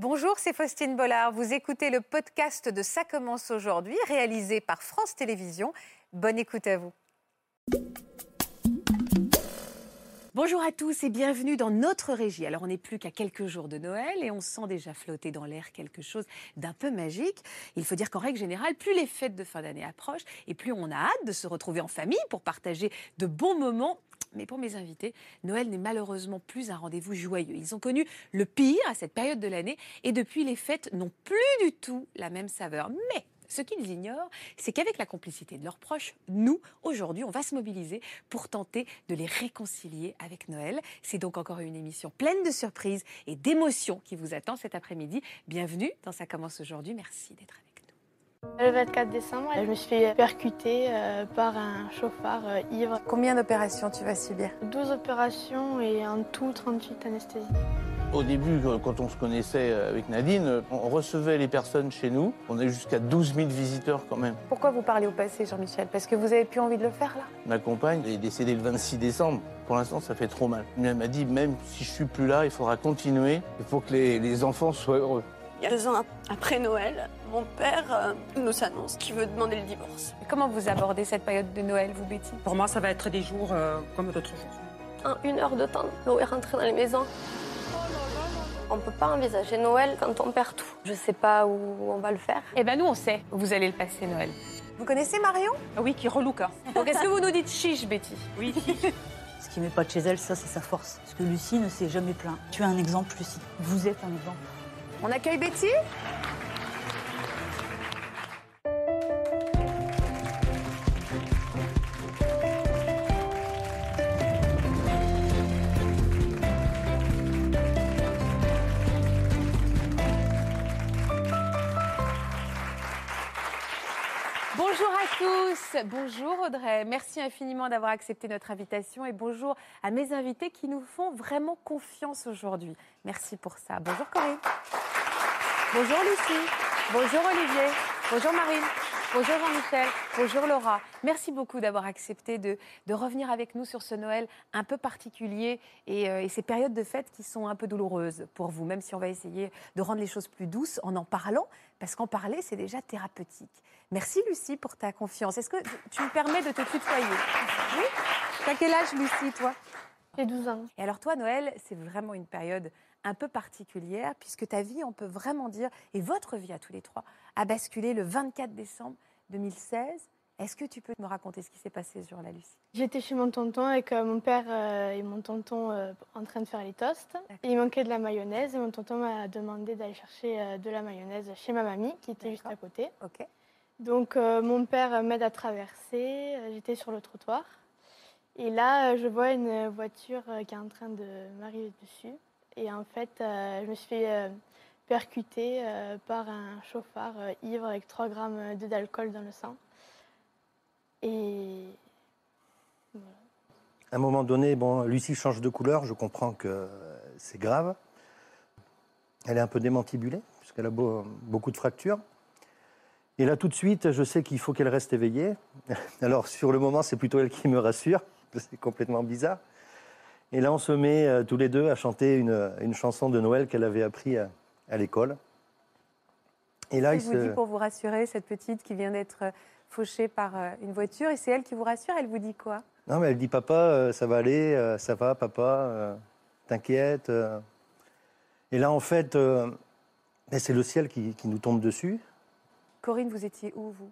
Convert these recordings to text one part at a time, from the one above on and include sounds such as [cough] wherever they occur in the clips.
Bonjour, c'est Faustine Bollard. Vous écoutez le podcast de Ça commence aujourd'hui, réalisé par France Télévisions. Bonne écoute à vous. Bonjour à tous et bienvenue dans notre régie. Alors on n'est plus qu'à quelques jours de Noël et on sent déjà flotter dans l'air quelque chose d'un peu magique. Il faut dire qu'en règle générale, plus les fêtes de fin d'année approchent et plus on a hâte de se retrouver en famille pour partager de bons moments mais pour mes invités, Noël n'est malheureusement plus un rendez-vous joyeux. Ils ont connu le pire à cette période de l'année et depuis les fêtes n'ont plus du tout la même saveur. Mais ce qu'ils ignorent, c'est qu'avec la complicité de leurs proches, nous, aujourd'hui, on va se mobiliser pour tenter de les réconcilier avec Noël. C'est donc encore une émission pleine de surprises et d'émotions qui vous attend cet après-midi. Bienvenue dans Ça commence aujourd'hui. Merci d'être avec. Le 24 décembre, je me suis fait percuter euh, par un chauffard euh, ivre. Combien d'opérations tu vas subir? 12 opérations et en tout 38 anesthésies. Au début, quand on se connaissait avec Nadine, on recevait les personnes chez nous. On a eu jusqu'à 12 000 visiteurs quand même. Pourquoi vous parlez au passé, Jean-Michel? Parce que vous avez plus envie de le faire là? Ma compagne est décédée le 26 décembre. Pour l'instant, ça fait trop mal. Elle m'a dit, même si je suis plus là, il faudra continuer. Il faut que les, les enfants soient heureux. Il y a deux ans après Noël, mon père euh, nous annonce qu'il veut demander le divorce. Comment vous abordez cette période de Noël, vous, Betty? Pour moi, ça va être des jours euh, comme d'autres jours. En une heure de temps, l'eau est rentrée dans les maisons. On ne peut pas envisager Noël quand on perd tout. Je ne sais pas où on va le faire. Eh ben nous, on sait où vous allez le passer, Noël. Vous connaissez Marion? Oui, qui relouca. Donc est-ce que vous nous dites chiche, Betty? Oui. [laughs] Ce qui n'est pas de chez elle, ça, c'est sa force. Parce que Lucie ne s'est jamais plaint. Tu es un exemple, Lucie. Vous êtes un exemple. On accueille Betty? Bonjour à tous, bonjour Audrey, merci infiniment d'avoir accepté notre invitation et bonjour à mes invités qui nous font vraiment confiance aujourd'hui. Merci pour ça. Bonjour Corinne. Bonjour Lucie. Bonjour Olivier. Bonjour Marine. Bonjour Jean-Michel. Bonjour Laura. Merci beaucoup d'avoir accepté de, de, revenir avec nous sur ce Noël un peu particulier et, euh, et, ces périodes de fête qui sont un peu douloureuses pour vous, même si on va essayer de rendre les choses plus douces en en parlant, parce qu'en parler, c'est déjà thérapeutique. Merci Lucie pour ta confiance. Est-ce que tu me permets de te tutoyer? Oui? T'as quel âge Lucie, toi? J'ai 12 ans. Et alors toi, Noël, c'est vraiment une période un peu particulière, puisque ta vie, on peut vraiment dire, et votre vie à tous les trois, a basculé le 24 décembre 2016. Est-ce que tu peux me raconter ce qui s'est passé sur la Lucie? J'étais chez mon tonton avec euh, mon père euh, et mon tonton euh, en train de faire les toasts. Et il manquait de la mayonnaise et mon tonton m'a demandé d'aller chercher euh, de la mayonnaise chez ma mamie qui était juste à côté. Ok. Donc mon père m'aide à traverser, j'étais sur le trottoir. Et là, je vois une voiture qui est en train de m'arriver dessus. Et en fait, euh, je me suis fait euh, percuter euh, par un chauffard ivre avec 3 grammes d'alcool dans le sang. Et. À un moment donné, bon, Lucie change de couleur, je comprends que c'est grave. Elle est un peu démantibulée, puisqu'elle a beau, beaucoup de fractures. Et là, tout de suite, je sais qu'il faut qu'elle reste éveillée. [laughs] Alors, sur le moment, c'est plutôt elle qui me rassure, [laughs] c'est complètement bizarre. Et là, on se met euh, tous les deux à chanter une, une chanson de Noël qu'elle avait appris à, à l'école. Et là, il vous se... dit pour vous rassurer, cette petite qui vient d'être fauchée par euh, une voiture, et c'est elle qui vous rassure. Elle vous dit quoi? Non, mais elle dit papa, euh, ça va aller, euh, ça va, papa, euh, t'inquiète. euh. Et là, en fait, euh, ben, c'est le ciel qui, qui nous tombe dessus. Corinne, vous étiez où, vous?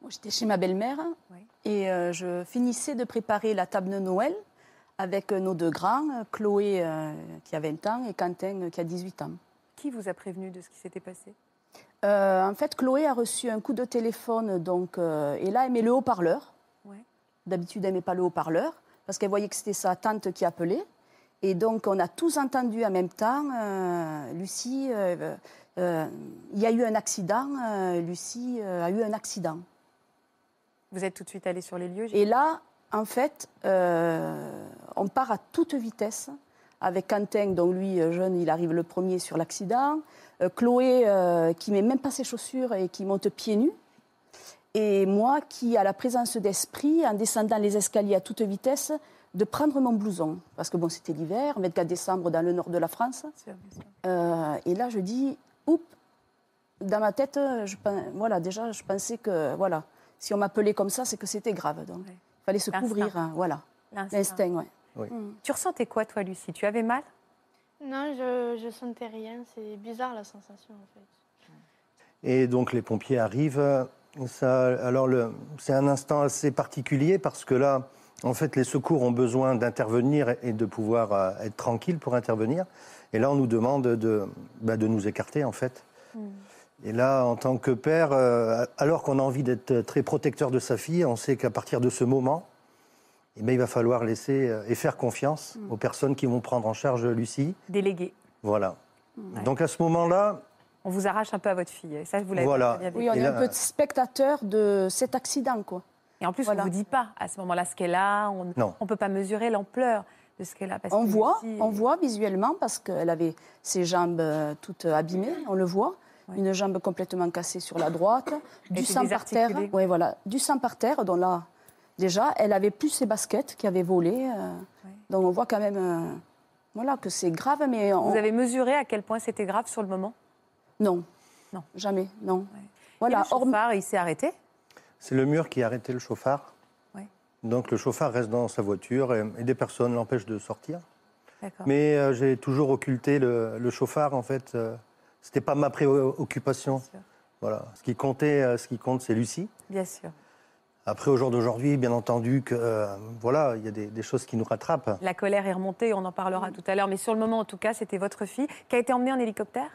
Moi, J'étais chez ma belle-mère Oui. et euh, je finissais de préparer la table de Noël avec nos deux grands, Chloé euh, qui a 20 ans et Quentin euh, qui a 18 ans. Qui vous a prévenu de ce qui s'était passé? Euh, en fait, Chloé a reçu un coup de téléphone donc, et là, elle met le haut-parleur. Ouais. D'habitude, elle met pas le haut-parleur parce qu'elle voyait que c'était sa tante qui appelait. Et donc, on a tous entendu en même temps, Lucie, il y a eu un accident, Lucie a eu un accident. Vous êtes tout de suite allé sur les lieux Et là, en fait, euh, on part à toute vitesse avec Quentin, donc lui, euh, jeune, il arrive le premier sur l'accident. Euh, Chloé, euh, qui met même pas ses chaussures et qui monte pieds nus. Et moi, qui, à la présence d'esprit, en descendant les escaliers à toute vitesse, de prendre mon blouson. Parce que bon, c'était l'hiver, 24 décembre dans le nord de la France. Euh, et là, je dis, oups, dans ma tête, je, voilà, déjà, je pensais que, voilà, si on m'appelait comme ça, c'est que c'était grave. Donc, Ouais. Il fallait se couvrir, hein, voilà, L'instinct. ouais. Tu ressentais quoi, toi, Lucie? Tu avais mal? Non, je, je sentais rien. C'est bizarre la sensation en fait. Et donc les pompiers arrivent. Ça, alors le- c'est un instant assez particulier parce que là, en fait, les secours ont besoin d'intervenir et de pouvoir euh, être tranquilles pour intervenir. Et là, on nous demande de, bah, de nous écarter, en fait. Et là, en tant que père, euh, alors qu'on a envie d'être très protecteur de sa fille, on sait qu'à partir de ce moment, eh ben, il va falloir laisser euh, et faire confiance aux personnes qui vont prendre en charge Lucie. Délégué. Voilà. Ouais. Donc à ce moment-là, On vous arrache un peu à votre fille. Et ça, vous l'avez Voilà. bien. Oui, on est là- un peu spectateur de cet accident, quoi. Et en plus, Voilà. on ne vous dit pas à ce moment-là ce qu'elle a. On Non. ne peut pas mesurer l'ampleur de ce qu'elle a. parce On que voit, Lucie- on voit visuellement parce qu'elle avait ses jambes euh, toutes abîmées, on le voit. Ouais. Une jambe complètement cassée sur la droite, du sang par terre. Ouais, voilà, du sang par terre. Donc là, déjà, elle avait plus ses baskets qui avaient volé. euh, Ouais. Donc on voit quand même, euh, voilà, que c'est grave, mais on- Vous avez mesuré à quel point c'était grave sur le moment? Non, Non. jamais, non. Et Voilà, le hormis- chauffard, il s'est arrêté? C'est le mur qui a arrêté le chauffard. Donc le chauffard reste dans sa voiture et, et des personnes l'empêchent de sortir. Mais euh, j'ai toujours occulté le, le chauffard. En fait, euh, c'était pas ma préoccupation. Voilà. Ce qui comptait, euh, ce qui compte, c'est Lucie. Bien sûr. Après, au jour d'aujourd'hui, bien entendu que euh, voilà, il y a des, des choses qui nous rattrapent. La colère est remontée, on en parlera tout à l'heure. Mais sur le moment, en tout cas, c'était votre fille qui a été emmenée en hélicoptère?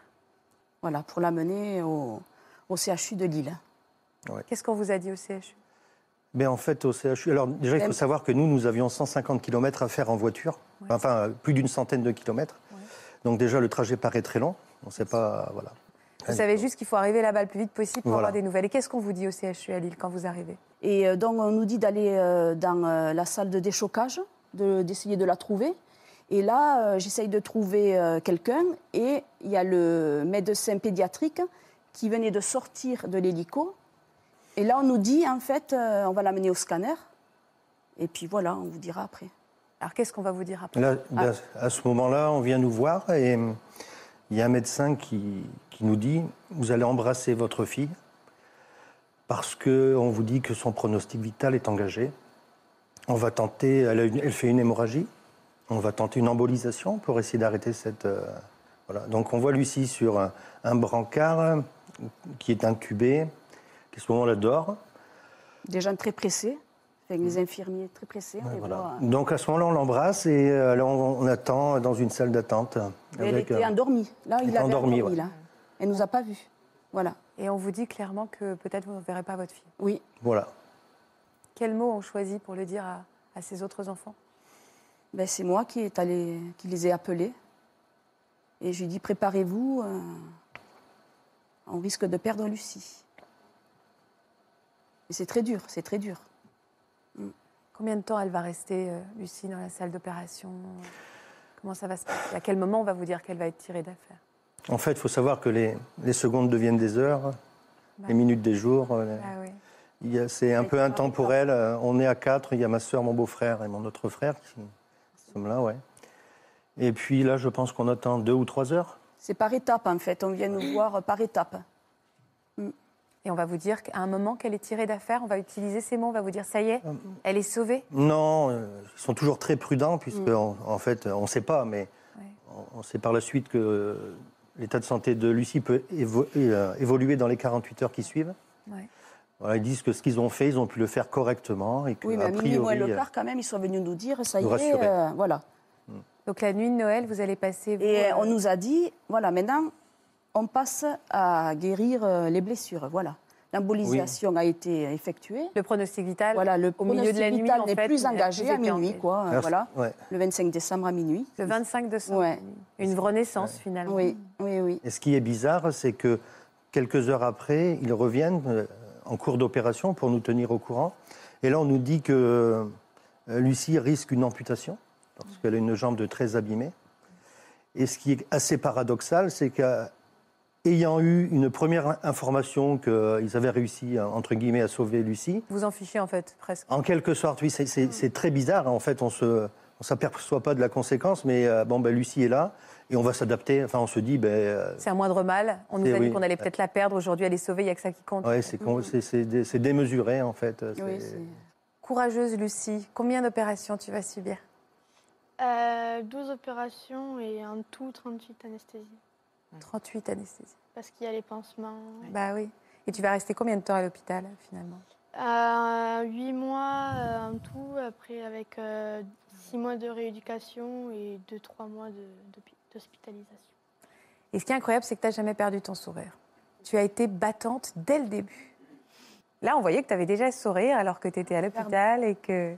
Voilà, pour l'amener au, au CHU de Lille. Qu'est-ce qu'on vous a dit au CHU Mais en fait, au CHU, alors déjà, il faut Même- savoir que nous, nous avions 150 km à faire en voiture, Ouais. enfin euh, plus d'une centaine de kilomètres. Ouais. Donc déjà, le trajet paraît très long. On ne sait pas, voilà. Vous savez juste qu'il faut arriver là-bas le plus vite possible pour Voilà. avoir des nouvelles. Et qu'est-ce qu'on vous dit au CHU à Lille quand vous arrivez? Et euh, donc, on nous dit d'aller euh, dans euh, la salle de déchocage, de- d'essayer de, la trouver. Et là, j'essaye de trouver quelqu'un. Et il y a le médecin pédiatrique qui venait de sortir de l'hélico. Et là, on nous dit, en fait, on va l'amener au scanner. Et puis voilà, on vous dira après. Alors qu'est-ce qu'on va vous dire après? Là, Ah. là, à ce moment-là, on vient nous voir et il y a un médecin qui, qui nous dit Vous allez embrasser votre fille parce qu'on vous dit que son pronostic vital est engagé. On va tenter, elle, fait une hémorragie, on va tenter une embolisation pour essayer d'arrêter cette. euh, voilà. Donc on voit Lucie sur un, un brancard qui est intubé, qui ce moment-là dort. Gens très pressés, avec les infirmiers très pressés. on Ouais, les voilà. voit. Donc à ce moment-là, on l'embrasse et euh, là, on, on attend dans une salle d'attente. Elle était euh, endormie. Là, il avait endormie, endormi, ouais. là. Elle nous a pas vus. Voilà. Et on vous dit clairement que peut-être vous ne verrez pas votre fille. Oui. Voilà. Quels mots ont choisi pour le dire à, à ses autres enfants? Ben, c'est moi qui, est allé, qui les ai appelés. Et je lui ai dit, préparez-vous, euh, on risque de perdre Lucie. Et c'est très dur, c'est très dur. Combien de temps elle va rester, euh, Lucie, dans la salle d'opération? Comment ça va se passer? À quel moment on va vous dire qu'elle va être tirée d'affaire? En fait, il faut savoir que les, les secondes deviennent des heures, les minutes des jours. euh, Ah oui. il y a- C'est un peu intemporel. euh, On est à quatre. Il y a ma soeur, mon beau-frère et mon autre frère qui sont là, ouais. Et puis là, je pense qu'on attend deux ou trois heures. C'est par étapes, en fait. On vient nous [clears throat] voir par étapes. Et on va vous dire qu'à un moment qu'elle est tirée d'affaire, on va utiliser ces mots, on va vous dire ça y est, elle est sauvée. Non, euh, ils sont toujours très prudents, puisque en, en fait, on ne sait pas, mais Ouais. on, on sait par la suite que euh, l'état de santé de Lucie peut évo- euh, évoluer dans les 48 heures qui suivent. Ouais. Voilà, ils disent que ce qu'ils ont fait, ils ont pu le faire correctement et que, Oui, mais a priori, le euh, quart, quand même, ils sont venus nous dire, ça y est, euh, voilà. Donc la nuit de Noël, vous allez passer. vous, Et euh, on nous a dit, voilà, maintenant, on passe à guérir euh, les blessures, voilà. L'embolisation a été effectuée. Le pronostic vital, Voilà, le au milieu de pronostic la nuit, vital n'est plus engagé plus à minuit, quoi. voilà, ouais. le 25 décembre à minuit. Le 25 décembre. Ouais. Une renaissance finalement. Oui, oui, oui. Et ce qui est bizarre, c'est que quelques heures après, ils reviennent euh, en cours d'opération pour nous tenir au courant. Et là, on nous dit que euh, Lucie risque une amputation, parce qu'elle a une jambe de très abîmée. Et ce qui est assez paradoxal, c'est qu'à ayant eu une première information qu'ils avaient réussi, entre guillemets, à sauver Lucie. Vous en fichez en fait, presque. En quelque sorte, oui, c'est- très bizarre. En fait, on se, on s'aperçoit pas de la conséquence, mais euh, bon, ben, Lucie est là et on va s'adapter. Enfin, on se dit, ben, euh, C'est un moindre mal. On nous a dit oui. qu'on allait peut-être la perdre. Aujourd'hui, elle est sauvée. Il n'y a que ça qui compte. ouais, c'est dé- démesuré, en fait. Oui, Courageuse, Lucie. Combien d'opérations tu vas subir? Euh, 12 opérations et en tout 38 anesthésies. 38 anesthésies. Parce qu'il y a les pansements. Bah oui. Et tu vas rester combien de temps à l'hôpital, finalement? Euh, 8 mois euh, en tout, après avec 6 mois de rééducation et 2-3 mois d'hospitalisation. Et ce qui est incroyable, c'est que tu n'as jamais perdu ton sourire. Tu as été battante dès le début. Là, on voyait que tu avais déjà ce sourire alors que tu étais à l'hôpital et que.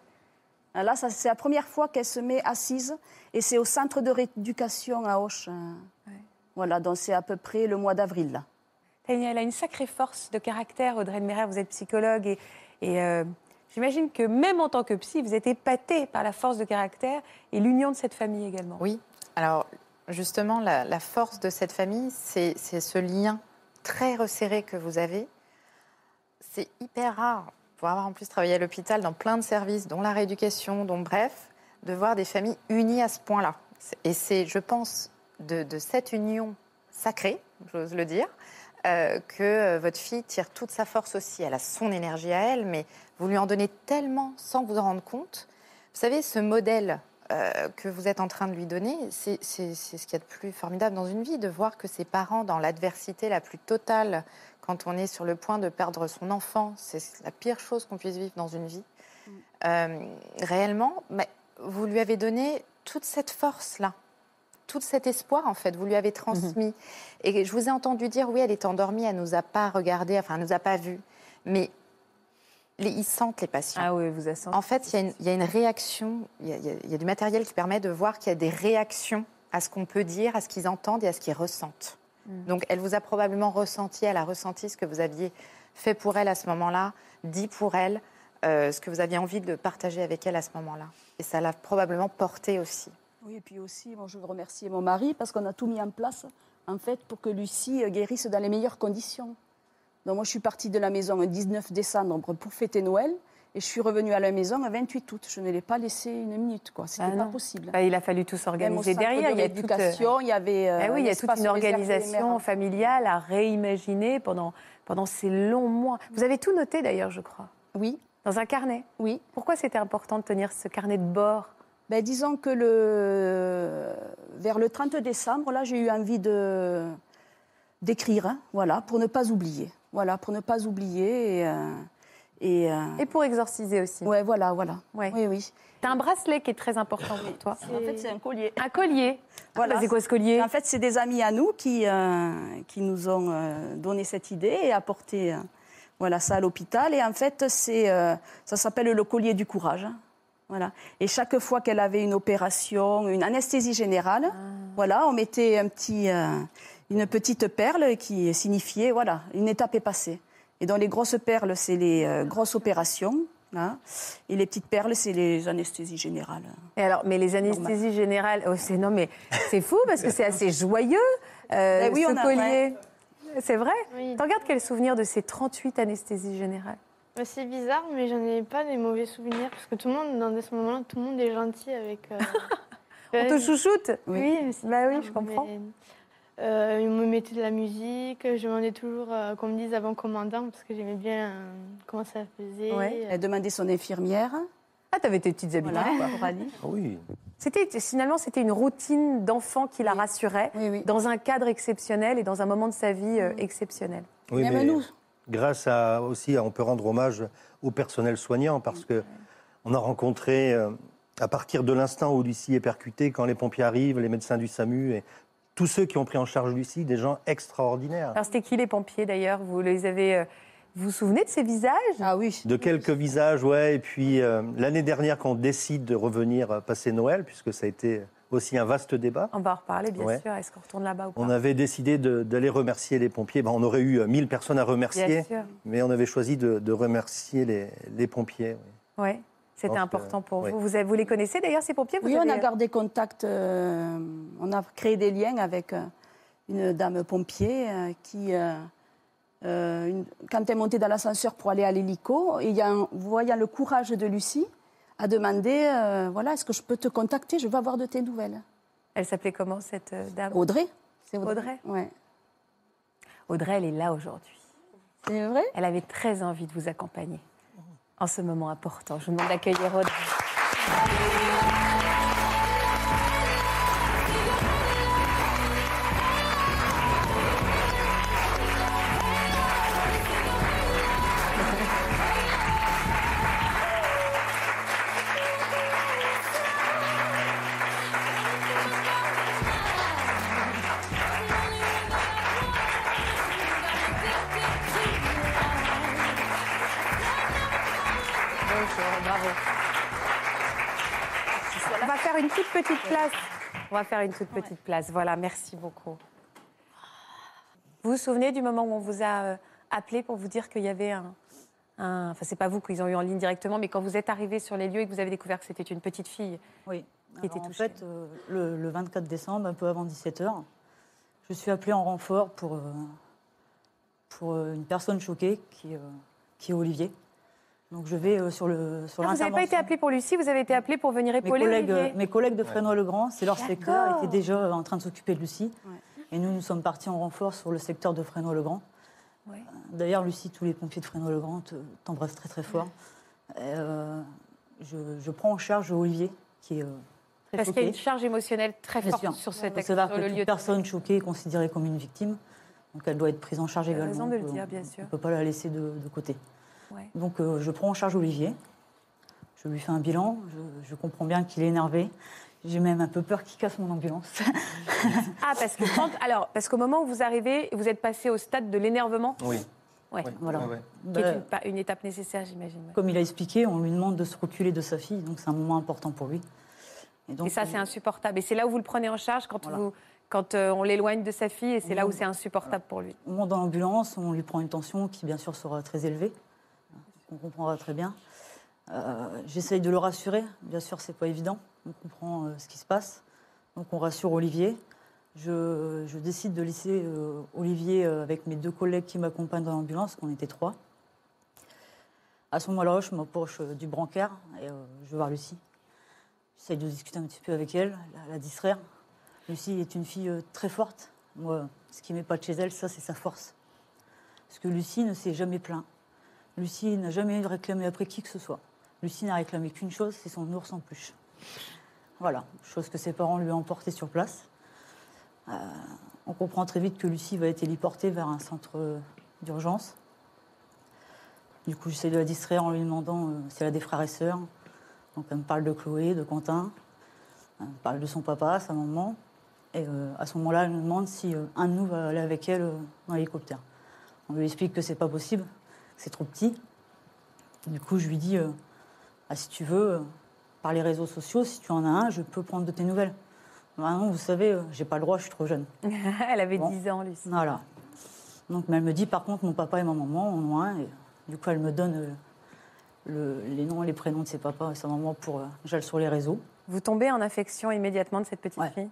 Ah, Là, ça, c'est la première fois qu'elle se met assise et c'est au centre de rééducation à Auch. euh, Voilà, donc c'est à peu près le mois d'avril. là. Elle a une sacrée force de caractère, Audrey de Merer, vous êtes psychologue et, et, euh, j'imagine que même en tant que psy, vous êtes épaté par la force de caractère et l'union de cette famille également. Oui. Alors, justement, la, la force de cette famille, c'est c'est ce lien très resserré que vous avez. C'est hyper rare, pour avoir en plus travaillé à l'hôpital dans plein de services, dont la rééducation, dont bref, de voir des familles unies à ce point-là. Et c'est, je pense, de, de cette union sacrée, j'ose le dire, euh, que euh, votre fille tire toute sa force aussi. Elle a son énergie à elle, mais vous lui en donnez tellement sans vous en rendre compte. Vous savez, ce modèle euh, que vous êtes en train de lui donner, c'est ce qu'il y a de plus formidable dans une vie, de voir que ses parents, dans l'adversité la plus totale, quand on est sur le point de perdre son enfant, c'est la pire chose qu'on puisse vivre dans une vie. Euh, réellement, mais vous lui avez donné toute cette force-là, tout cet espoir, en fait, vous lui avez transmis. Et je vous ai entendu dire, oui, elle est endormie, elle nous a pas regardé, enfin, elle nous a pas vus. Mais les- ils sentent les patients. Ah oui, vous. En fait, il y, a une- il y a une réaction, il y a, y y du matériel qui permet de voir qu'il y a des réactions à ce qu'on peut dire, à ce qu'ils entendent et à ce qu'ils ressentent. Donc, elle vous a probablement ressenti, elle a ressenti ce que vous aviez fait pour elle à ce moment-là, dit pour elle, euh, ce que vous aviez envie de partager avec elle à ce moment-là. Et ça l'a probablement porté aussi. Oui, et puis aussi, je veux remercier mon mari parce qu'on a tout mis en place, en fait, pour que Lucie euh, guérisse dans les meilleures conditions. Donc, moi, je suis partie de la maison le 19 décembre pour fêter Noël et je suis revenue à la maison le 28 août. Je ne l'ai pas laissé une minute, quoi. C'était Ah pas possible. Bah, il a fallu tout s'organiser derrière. de Il y a toute, euh, il y avait. euh, Ah oui, il y a toute une organisation familiale à réimaginer pendant, pendant ces longs mois. Vous avez tout noté d'ailleurs, je crois, Oui, dans un carnet. oui. Pourquoi c'était important de tenir ce carnet de bord? Ben, disons que le... vers le 30 décembre, là, j'ai eu envie de d'écrire, hein, voilà, pour ne pas oublier. Voilà, pour ne pas oublier. Et, euh, et, euh, Et pour exorciser aussi. ouais, voilà, voilà. Ouais. Oui, oui. T'as un bracelet qui est très important pour toi. En fait, c'est un collier. Un collier. Voilà. Bah, c'est quoi ce collier? En fait, c'est des amis à nous qui, euh, qui nous ont euh, donné cette idée et apporté euh, voilà, ça à l'hôpital. Et en fait, c'est, euh, ça s'appelle le collier du courage. hein. Voilà. Et chaque fois qu'elle avait une opération, une anesthésie générale, voilà, on mettait un petit, euh, une petite perle qui signifiait voilà, une étape est passée. Et dans les grosses perles, c'est les euh, grosses opérations. hein. et les petites perles, c'est les anesthésies générales. Et alors, mais les anesthésies générales, oh, c'est non mais c'est fou parce que c'est assez joyeux euh, Ben oui, ce on a- collier. C'est vrai? Oui. T'en gardes quel souvenir de ces 38 anesthésies générales? C'est bizarre, mais j'en ai pas des mauvais souvenirs parce que tout le monde, dans ce moment-là, tout le monde est gentil avec. euh, [laughs] On te chouchoute? Oui, Bah oui, je comprends. mais, euh, ils me mettaient de la musique. Je demandais toujours euh, qu'on me dise avant commandant parce que j'aimais bien euh, comment ça faisait. Ouais. Euh, Elle demandait son infirmière. Ah, t'avais tes petites habitudes. Voilà, quoi. pour. Ah Oui. C'était finalement c'était une routine d'enfant qui la rassurait Oui, oui. dans un cadre exceptionnel et dans un moment de sa vie euh, exceptionnel. Oui, Même mais nous. Grâce à aussi, on peut rendre hommage au personnel soignant parce que on a rencontré euh, à partir de l'instant où Lucie est percutée, quand les pompiers arrivent, les médecins du SAMU et tous ceux qui ont pris en charge Lucie, des gens extraordinaires. Alors c'était qui les pompiers d'ailleurs? Vous les avez euh, vous vous souvenez de ces visages? Ah oui. De quelques visages, ouais. Et puis euh, l'année dernière, quand on décide de revenir passer Noël, puisque ça a été aussi un vaste débat, On va en reparler bien Ouais. sûr. Est-ce qu'on retourne là-bas ou pas? On avait décidé de- d'aller remercier les pompiers. Ben, on aurait eu euh, 1000 personnes à Bien remercier, sûr. mais on avait choisi de, de remercier les, les pompiers. oui. Ouais. C'était important pour oui. vous. Vous, les connaissez d'ailleurs ces pompiers? Vous Oui, on avez- a gardé contact, euh, on a créé des liens avec, euh, une dame pompier euh, qui, euh, euh, une- quand elle montait dans l'ascenseur pour aller à l'hélico, voyant le courage de Lucie, a demandé euh, voilà, est-ce que je peux te contacter Je veux avoir de tes nouvelles. Elle s'appelait comment cette euh, dame? Audrey C'est Audrey Ouais. Audrey, elle est là aujourd'hui. C'est vrai? Elle avait très envie de vous accompagner en ce moment important. Je vous demande d'accueillir Audrey. On va faire une toute petite place. Voilà, merci beaucoup. Vous vous souvenez du moment où on vous a euh, appelé pour vous dire qu'il y avait un. un- Enfin, c'est pas vous qu'ils ont eu en ligne directement, mais quand vous êtes arrivé sur les lieux et que vous avez découvert que c'était une petite fille. Oui. Qui était Alors, en touchée. fait, euh, le, le 24 décembre, un peu avant 17h, je suis appelée en renfort pour, euh, pour une personne choquée qui, euh, qui est Olivier. Donc je vais euh, sur le sur Ah, vous n'avez pas été appelé pour Lucie, vous avez été appelé pour venir mes épauler collègues, Olivier. mes collègues de Fresnoy-le-Grand, c'est leur secteur, étaient déjà en train de s'occuper de Lucie. Ouais. Et nous, nous sommes partis en renfort sur le secteur de Fresnoy-le-Grand. Ouais. D'ailleurs, Lucie, tous les pompiers de Fresnoy-le-Grand te- t'embrassent très très fort. Et, euh, je, je prends en charge Olivier, qui est euh, très Parce qu'il y a une charge émotionnelle très Bien forte sûr. sur, cette, Il faut savoir sur que le toute lieu. de- personne choquée est considérée comme une victime. Donc elle doit être prise en charge également. raison de le dire, bien sûr. On ne peut pas la laisser de, de côté. Ouais. Donc euh, je prends en charge Olivier. Je lui fais un bilan. Je, je comprends bien qu'il est énervé. J'ai même un peu peur qu'il casse mon ambulance. [laughs] Ah, parce que quand, alors, parce qu'au moment où vous arrivez, vous êtes passé au stade de l'énervement, Oui. Ouais. Oui. Voilà. Ouais, ouais. qui est Bah, une, pa- une étape nécessaire, j'imagine. ouais. Comme il a expliqué, on lui demande de se reculer de sa fille. Donc c'est un moment important pour lui. donc, Et ça, c'est insupportable. Et c'est là où vous le prenez en charge quand, Voilà. vous, quand euh, on l'éloigne de sa fille, et c'est là où c'est insupportable pour lui. On monte dans l'ambulance, on lui prend une tension qui, bien sûr, sera très élevée. On comprendra très bien. Euh, J'essaye de le rassurer. Bien sûr, c'est pas évident. On comprend euh, ce qui se passe. Donc, on rassure Olivier. Je, décide de laisser euh, Olivier avec mes deux collègues qui m'accompagnent dans l'ambulance, qu'on était trois. À ce moment-là, je m'approche du brancard et je vais voir Lucie. J'essaye de discuter un petit peu avec elle, la, distraire. Lucie est une fille très forte. Moi, ce qui m'épate chez elle, ça, c'est sa force. Parce que Lucie ne s'est jamais plaint. Lucie n'a jamais réclamé après qui que ce soit. Lucie n'a réclamé qu'une chose, c'est son ours en peluche. Voilà, chose que ses parents lui ont emportée sur place. Euh, on comprend très vite que Lucie va être héliportée vers un centre d'urgence. Du coup, j'essaie de la distraire en lui demandant euh, si elle a des frères et sœurs. Donc, elle me parle de Chloé, de Quentin. Elle me parle de son papa, sa maman. Et euh, à ce moment-là, elle nous demande si un de nous va aller avec elle dans l'hélicoptère. On lui explique que c'est pas possible, c'est trop petit. Du coup, je lui dis euh, Ah, si tu veux, euh, par les réseaux sociaux, si tu en as un, je peux prendre de tes nouvelles. Bah non, vous savez, euh, j'ai pas le droit, je suis trop jeune. [laughs] Elle avait Bon. 10 ans, Lucie. Voilà. Donc, mais elle me dit par contre, mon papa et ma maman en ont un. Et du coup, elle me donne euh, le- les noms et les prénoms de ses papas et sa maman pour. J'aille sur les réseaux. Vous tombez en affection immédiatement de cette petite Ouais. fille?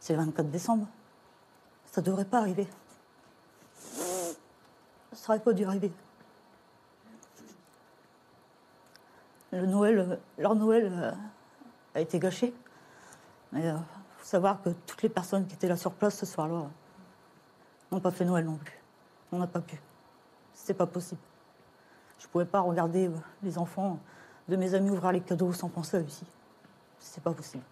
C'est le 24 décembre. Ça devrait pas arriver. Ça pas dû arriver. Le Noël, euh, leur Noël euh, a été gâché. Mais il faut savoir que toutes les personnes qui étaient là sur place ce soir-là euh, n'ont pas fait Noël non plus. On n'a pas pu. C'est pas possible. Je pouvais pas regarder euh, les enfants de mes amis ouvrir les cadeaux sans penser à Lucie. C'est pas possible.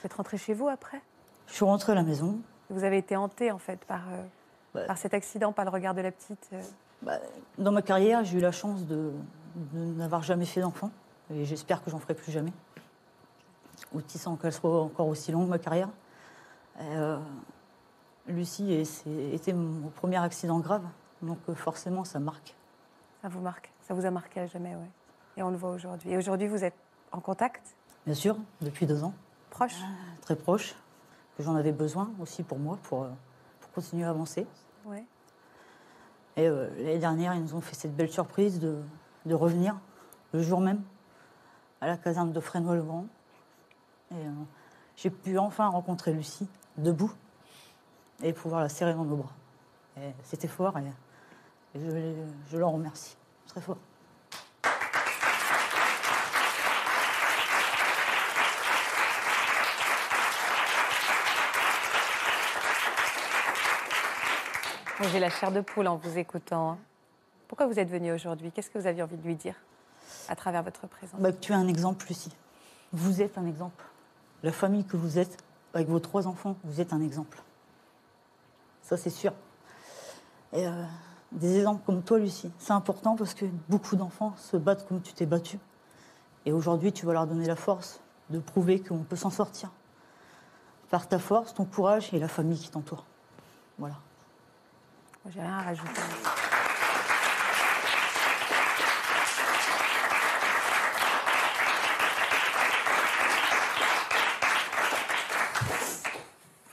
Vous êtes rentrée chez vous après? Je suis rentrée à la maison. Vous avez été hantée, en fait, par, euh, Ouais. par cet accident, par le regard de la petite. euh. Bah, dans ma carrière, j'ai eu la chance de, de n'avoir jamais fait d'enfant. Et j'espère que j'en ferai plus jamais. Sans qu'elle soit encore aussi longue, ma carrière. Euh, Lucie est- c'est- était mon premier accident grave. Donc euh, forcément, ça marque. Ça vous marque Ça vous a marqué à jamais, oui. Et on le voit aujourd'hui. Et aujourd'hui, vous êtes en contact? Bien sûr, depuis deux ans, Proche? Très proche, que j'en avais besoin aussi pour moi, pour, euh, pour continuer à avancer. Et euh, l'année dernière, ils nous ont fait cette belle surprise de, de revenir le jour même à la caserne de Fresnoy-le-Grand. Et euh, j'ai pu enfin rencontrer Lucie, debout, et pouvoir la serrer dans nos bras. C'était fort et, et je, je l'en remercie très fort. J'ai la chair de poule en vous écoutant. Pourquoi vous êtes venu aujourd'hui? Qu'est-ce que vous aviez envie de lui dire à travers votre présence? Bah, tu es un exemple, Lucie. Vous êtes un exemple. La famille que vous êtes, avec vos trois enfants, vous êtes un exemple. Ça, c'est sûr. Euh, des exemples comme toi, Lucie, c'est important parce que beaucoup d'enfants se battent comme tu t'es battue. Et aujourd'hui, tu vas leur donner la force de prouver qu'on peut s'en sortir. Par ta force, ton courage et la famille qui t'entoure. Voilà. J'ai rien à rajouter.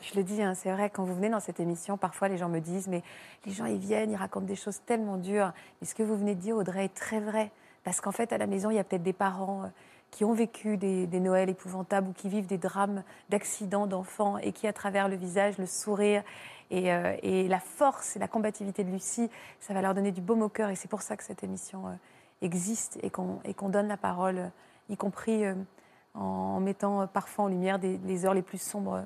Je le dis, hein, c'est vrai, quand vous venez dans cette émission, parfois les gens me disent, mais les gens, ils viennent, ils racontent des choses tellement dures. Et ce que vous venez de dire, Audrey, est très vrai. Parce qu'en fait, à la maison, il y a peut-être des parents euh, qui ont vécu des Noëls épouvantables ou qui vivent des drames d'accidents d'enfants et qui, à travers le visage, le sourire et, euh, et la force et la combativité de Lucie, ça va leur donner du baume au cœur. Et c'est pour ça que cette émission euh, existe et qu'on donne la parole, euh, y compris en, mettant parfois en lumière des, les heures les plus sombres euh,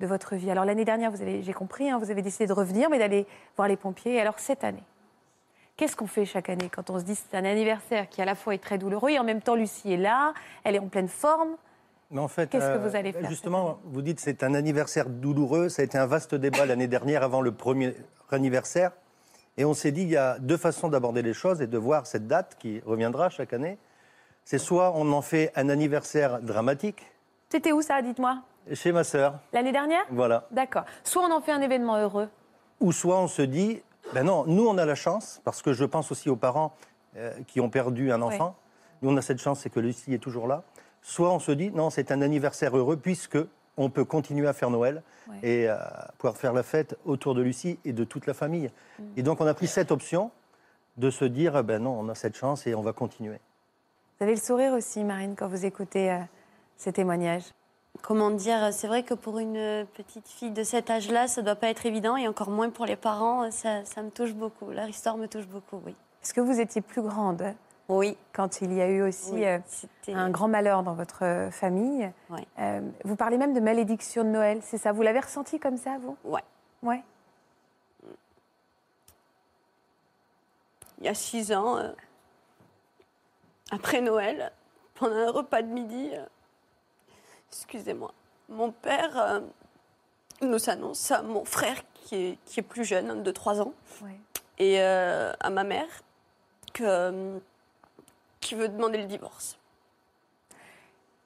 de votre vie. Alors l'année dernière, j'ai compris, hein, vous avez décidé de revenir, mais d'aller voir les pompiers. Et alors cette année, qu'est-ce qu'on fait chaque année quand on se dit c'est un anniversaire qui à la fois est très douloureux et en même temps Lucie est là, elle est en pleine forme. Mais en fait, Qu'est-ce que euh, vous allez faire Justement, vous dites c'est un anniversaire douloureux. Ça a été un vaste débat l'année dernière avant le premier anniversaire. Et on s'est dit il y a deux façons d'aborder les choses et de voir cette date qui reviendra chaque année. C'est soit on en fait un anniversaire dramatique C'était où ça, dites-moi? Chez ma sœur, L'année dernière? Voilà. D'accord. Soit on en fait un événement heureux. Ou soit on se dit, ben non, nous on a la chance, parce que je pense aussi aux parents euh, qui ont perdu un enfant. Nous on a cette chance, c'est que Lucie est toujours là. Soit on se dit, non, c'est un anniversaire heureux, puisque on peut continuer à faire Noël Ouais. et euh, pouvoir faire la fête autour de Lucie et de toute la famille. Mm. Et donc on a pris cette option de se dire, ben non, on a cette chance et on va continuer. Vous avez le sourire aussi, Marine, quand vous écoutez euh, ces témoignages. Comment dire, c'est vrai que pour une petite fille de cet âge-là, ça doit pas être évident, et encore moins pour les parents, ça, ça me touche beaucoup. Leur histoire me touche beaucoup, oui. Est-ce que vous étiez plus grande Oui. quand il y a eu aussi Oui, euh, un grand malheur dans votre euh, famille Ouais. Euh, Vous parlez même de malédiction de Noël, c'est ça? Vous l'avez ressenti comme ça, vous? Ouais. Ouais. Il y a six ans, euh, après Noël, pendant un repas de midi, excusez-moi, mon père nous annonce à mon frère qui est, qui est plus jeune, de 3 ans, Ouais. et à ma mère, que, qui veut demander le divorce.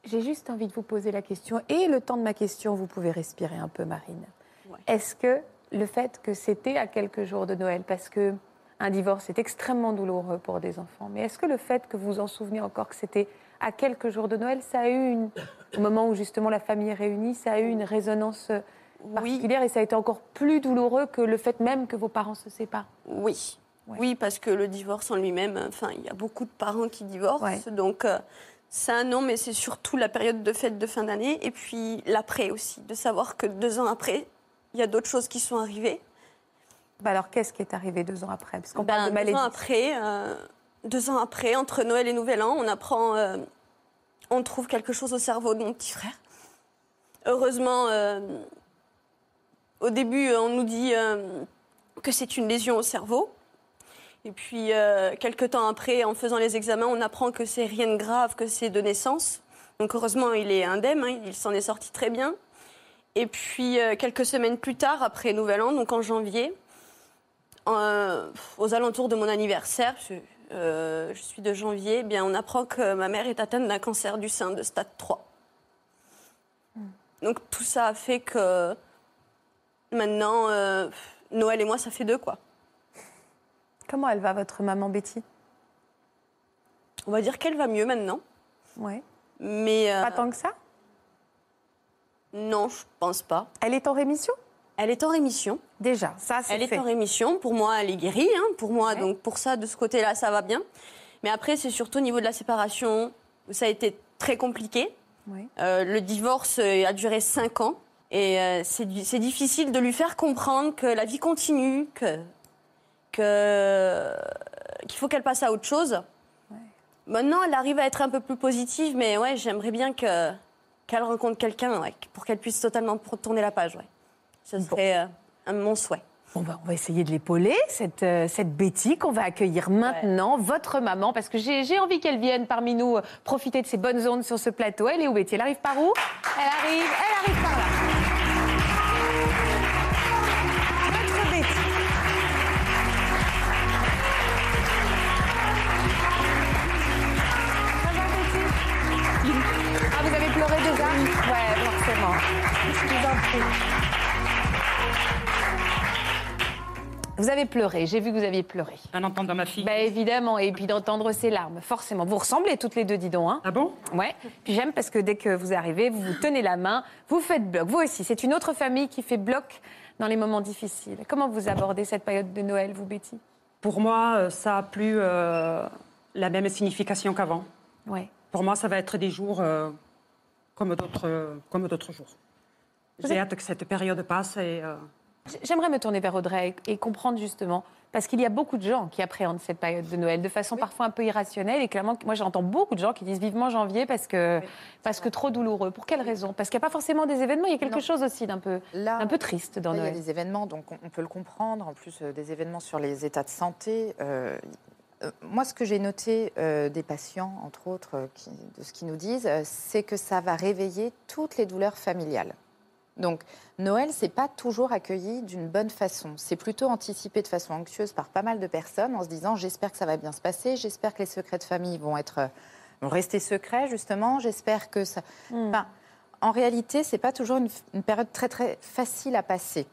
J'ai juste envie de vous poser la question, et le temps de ma question, vous pouvez respirer un peu, Marine. Ouais. Est-ce que le fait que c'était à quelques jours de Noël, parce que un divorce est extrêmement douloureux pour des enfants, mais est-ce que le fait que vous vous en souvenez encore que c'était à quelques jours de Noël, ça a eu une, au moment où justement la famille est réunie, ça a eu une résonance euh, Oui, particulière et ça a été encore plus douloureux que le fait même que vos parents se séparent? Oui. Ouais. Oui, parce que le divorce en lui-même, enfin, il y a beaucoup de parents qui divorcent. Ouais. Donc, euh, un non, mais c'est surtout la période de fête de fin d'année. Et puis, l'après aussi, de savoir que deux ans après, il y a d'autres choses qui sont arrivées. Bah alors qu'est-ce qui est arrivé deux ans après? Parce qu'on Ben, parle de deux malédiction. ans après, euh, deux ans après, entre Noël et Nouvel An, on apprend, euh, on trouve quelque chose au cerveau de mon petit frère. Heureusement, au début, on nous dit que c'est une lésion au cerveau. Et puis, euh, quelques temps après, en faisant les examens, on apprend que c'est rien de grave, que c'est de naissance. Donc, heureusement, il est indemne, hein, il s'en est sorti très bien. Et puis, euh, quelques semaines plus tard, après Nouvel An, donc en janvier, euh, aux alentours de mon anniversaire, je, je suis de janvier, eh bien, on apprend que ma mère est atteinte d'un cancer du sein de stade 3. Donc tout ça a fait que maintenant, Noël et moi, ça fait deux, quoi. Comment elle va, votre maman Betty? On va dire qu'elle va mieux maintenant, Ouais. mais euh, Pas tant que ça? Non, je pense pas. Elle est en rémission? Elle est en rémission. Déjà, ça c'est Elle est en rémission. Pour moi, elle est guérie. hein, pour moi, Ouais. donc pour ça, de ce côté-là, ça va bien. Mais après, c'est surtout au niveau de la séparation où ça a été très compliqué. Ouais. Euh, le divorce euh, a duré cinq ans. Et euh, c'est difficile de lui faire comprendre que la vie continue, que que- qu'il faut qu'elle passe à autre chose. Maintenant, elle arrive à être un peu plus positive, mais ouais, j'aimerais bien que qu'elle rencontre quelqu'un ouais, pour qu'elle puisse totalement tourner la page. Ouais. Ce serait euh, mon souhait. Bon, ben, on va essayer de l'épauler, cette, euh, cette Betty qu'on va accueillir maintenant, votre maman, parce que j'ai j'ai envie qu'elle vienne parmi nous euh, profiter de ses bonnes ondes sur ce plateau. Elle est où, Betty? Elle arrive par où? Elle arrive, elle arrive par là. Vous avez pleuré, j'ai vu que vous aviez pleuré. En entendant ma fille. Bah évidemment, et puis d'entendre ses larmes, forcément. Vous ressemblez toutes les deux, dis donc. Hein Ah bon? Ouais. Puis j'aime parce que dès que vous arrivez, vous vous tenez la main, vous faites bloc. Vous aussi, c'est une autre famille qui fait bloc dans les moments difficiles. Comment vous abordez cette période de Noël, vous, Betty? Pour moi, euh, ça a plus euh, la même signification qu'avant. Ouais. Pour moi, ça va être des jours euh, comme d'autres euh, comme d'autres jours. J'ai hâte que cette période passe et euh, J'aimerais me tourner vers Audrey et comprendre justement, parce qu'il y a beaucoup de gens qui appréhendent cette période de Noël de façon parfois un peu irrationnelle. Et clairement, moi j'entends beaucoup de gens qui disent vivement janvier parce que, parce que trop douloureux. Pour quelle raison? Parce qu'il n'y a pas forcément des événements, il y a quelque Non. chose aussi d'un peu, Là, un peu triste dans Là, il y a Noël. des événements, donc on, peut le comprendre. En plus, euh, des événements sur les états de santé. Euh, moi, ce que j'ai noté euh, des patients, entre autres, qui- de ce qu'ils nous disent, c'est que ça va réveiller toutes les douleurs familiales. Donc, Noël, c'est pas toujours accueilli d'une bonne façon. C'est plutôt anticipé de façon anxieuse par pas mal de personnes en se disant j'espère que ça va bien se passer, j'espère que les secrets de famille vont être vont rester secrets justement, j'espère que ça. Enfin, en réalité, c'est pas toujours une, une période très très facile à passer.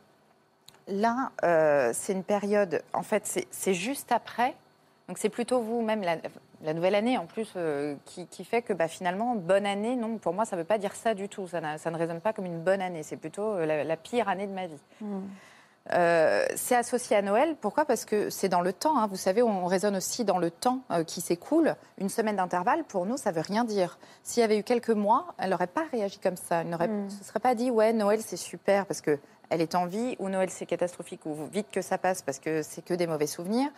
Là, euh, c'est une période, en fait, c'est- juste après. Donc c'est plutôt vous, même la, nouvelle année en plus, euh, qui, qui fait que bah, finalement, bonne année, non, pour moi, ça ne veut pas dire ça du tout. Ça, ne résonne pas comme une bonne année. C'est plutôt euh, la, la pire année de ma vie. Euh, c'est associé à Noël. Pourquoi? Parce que c'est dans le temps. hein. Vous savez, on raisonne aussi dans le temps euh, qui s'écoule. Une semaine d'intervalle, pour nous, ça veut rien dire. S'il y avait eu quelques mois, elle n'aurait pas réagi comme ça. Elle n'aurait Mm. se serait pas dit ouais, Noël c'est super parce que elle est en vie, ou Noël c'est catastrophique, ou vite que ça passe parce que c'est que des mauvais souvenirs.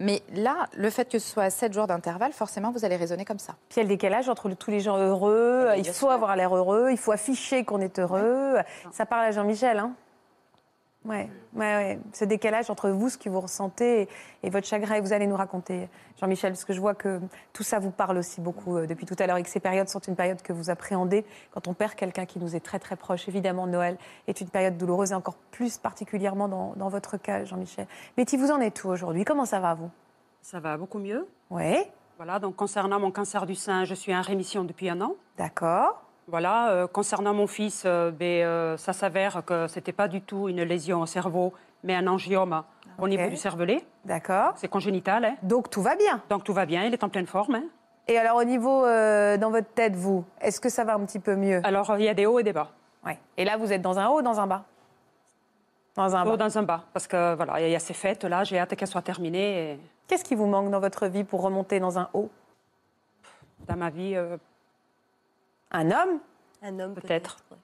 Mais là, le fait que ce soit à 7 jours d'intervalle, forcément, vous allez raisonner comme ça. Puis il y a le décalage entre le- tous les gens heureux, Ah, il faut avoir l'air heureux, il faut afficher qu'on est heureux. Ça parle à Jean-Michel, hein Ouais, ouais, ouais. Ce décalage entre vous, ce que vous ressentez, et, et votre chagrin, et vous allez nous raconter, Jean-Michel, parce que je vois que tout ça vous parle aussi beaucoup euh, depuis tout à l'heure, et que ces périodes sont une période que vous appréhendez quand on perd quelqu'un qui nous est très très proche. Évidemment, Noël est une période douloureuse, et encore plus particulièrement dans, dans votre cas, Jean-Michel. Betty, vous en êtes où aujourd'hui? Comment ça va, vous? Ça va beaucoup mieux. Ouais, Voilà, donc concernant mon cancer du sein, je suis en rémission depuis un an. d'accord. Voilà, euh, concernant mon fils, euh, ben, euh, ça s'avère que c'était pas du tout une lésion au cerveau, mais un angiome au niveau du cervelet. D'accord. C'est congénital, hein. Donc tout va bien. donc tout va bien, il est en pleine forme. hein. Et alors au niveau dans votre tête, vous, est-ce que ça va un petit peu mieux? Alors il y a des hauts et des bas. Ouais. Et là, vous êtes dans un haut ou dans un bas? Dans un Haut bas. dans un bas, parce que voilà, il y a ces fêtes là, j'ai hâte qu'elles soient terminées. Et Qu'est-ce qui vous manque dans votre vie pour remonter dans un haut? Dans ma vie, Un homme Un homme Peut-être. ouais.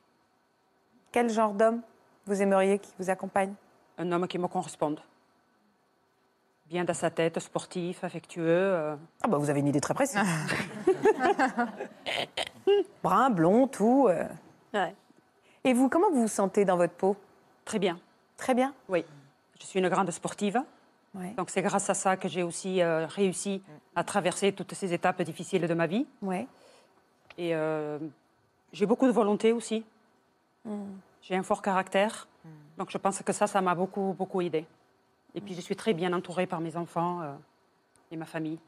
Quel genre d'homme vous aimeriez qui vous accompagne? Un homme qui me corresponde. Bien dans sa tête, sportif, affectueux. euh, Ah bah vous avez une idée très précise. [laughs] Brun, blond, tout. euh. Ouais. Et vous, comment vous vous sentez dans votre peau? Très bien. Très bien? Oui, je suis une grande sportive. Ouais. Donc c'est grâce à ça que j'ai aussi euh, réussi à traverser toutes ces étapes difficiles de ma vie. Ouais. Et euh, j'ai beaucoup de volonté aussi. J'ai un fort caractère. Donc je pense que ça, ça m'a beaucoup, beaucoup aidé. Et puis je suis très bien entourée par mes enfants euh, et ma famille.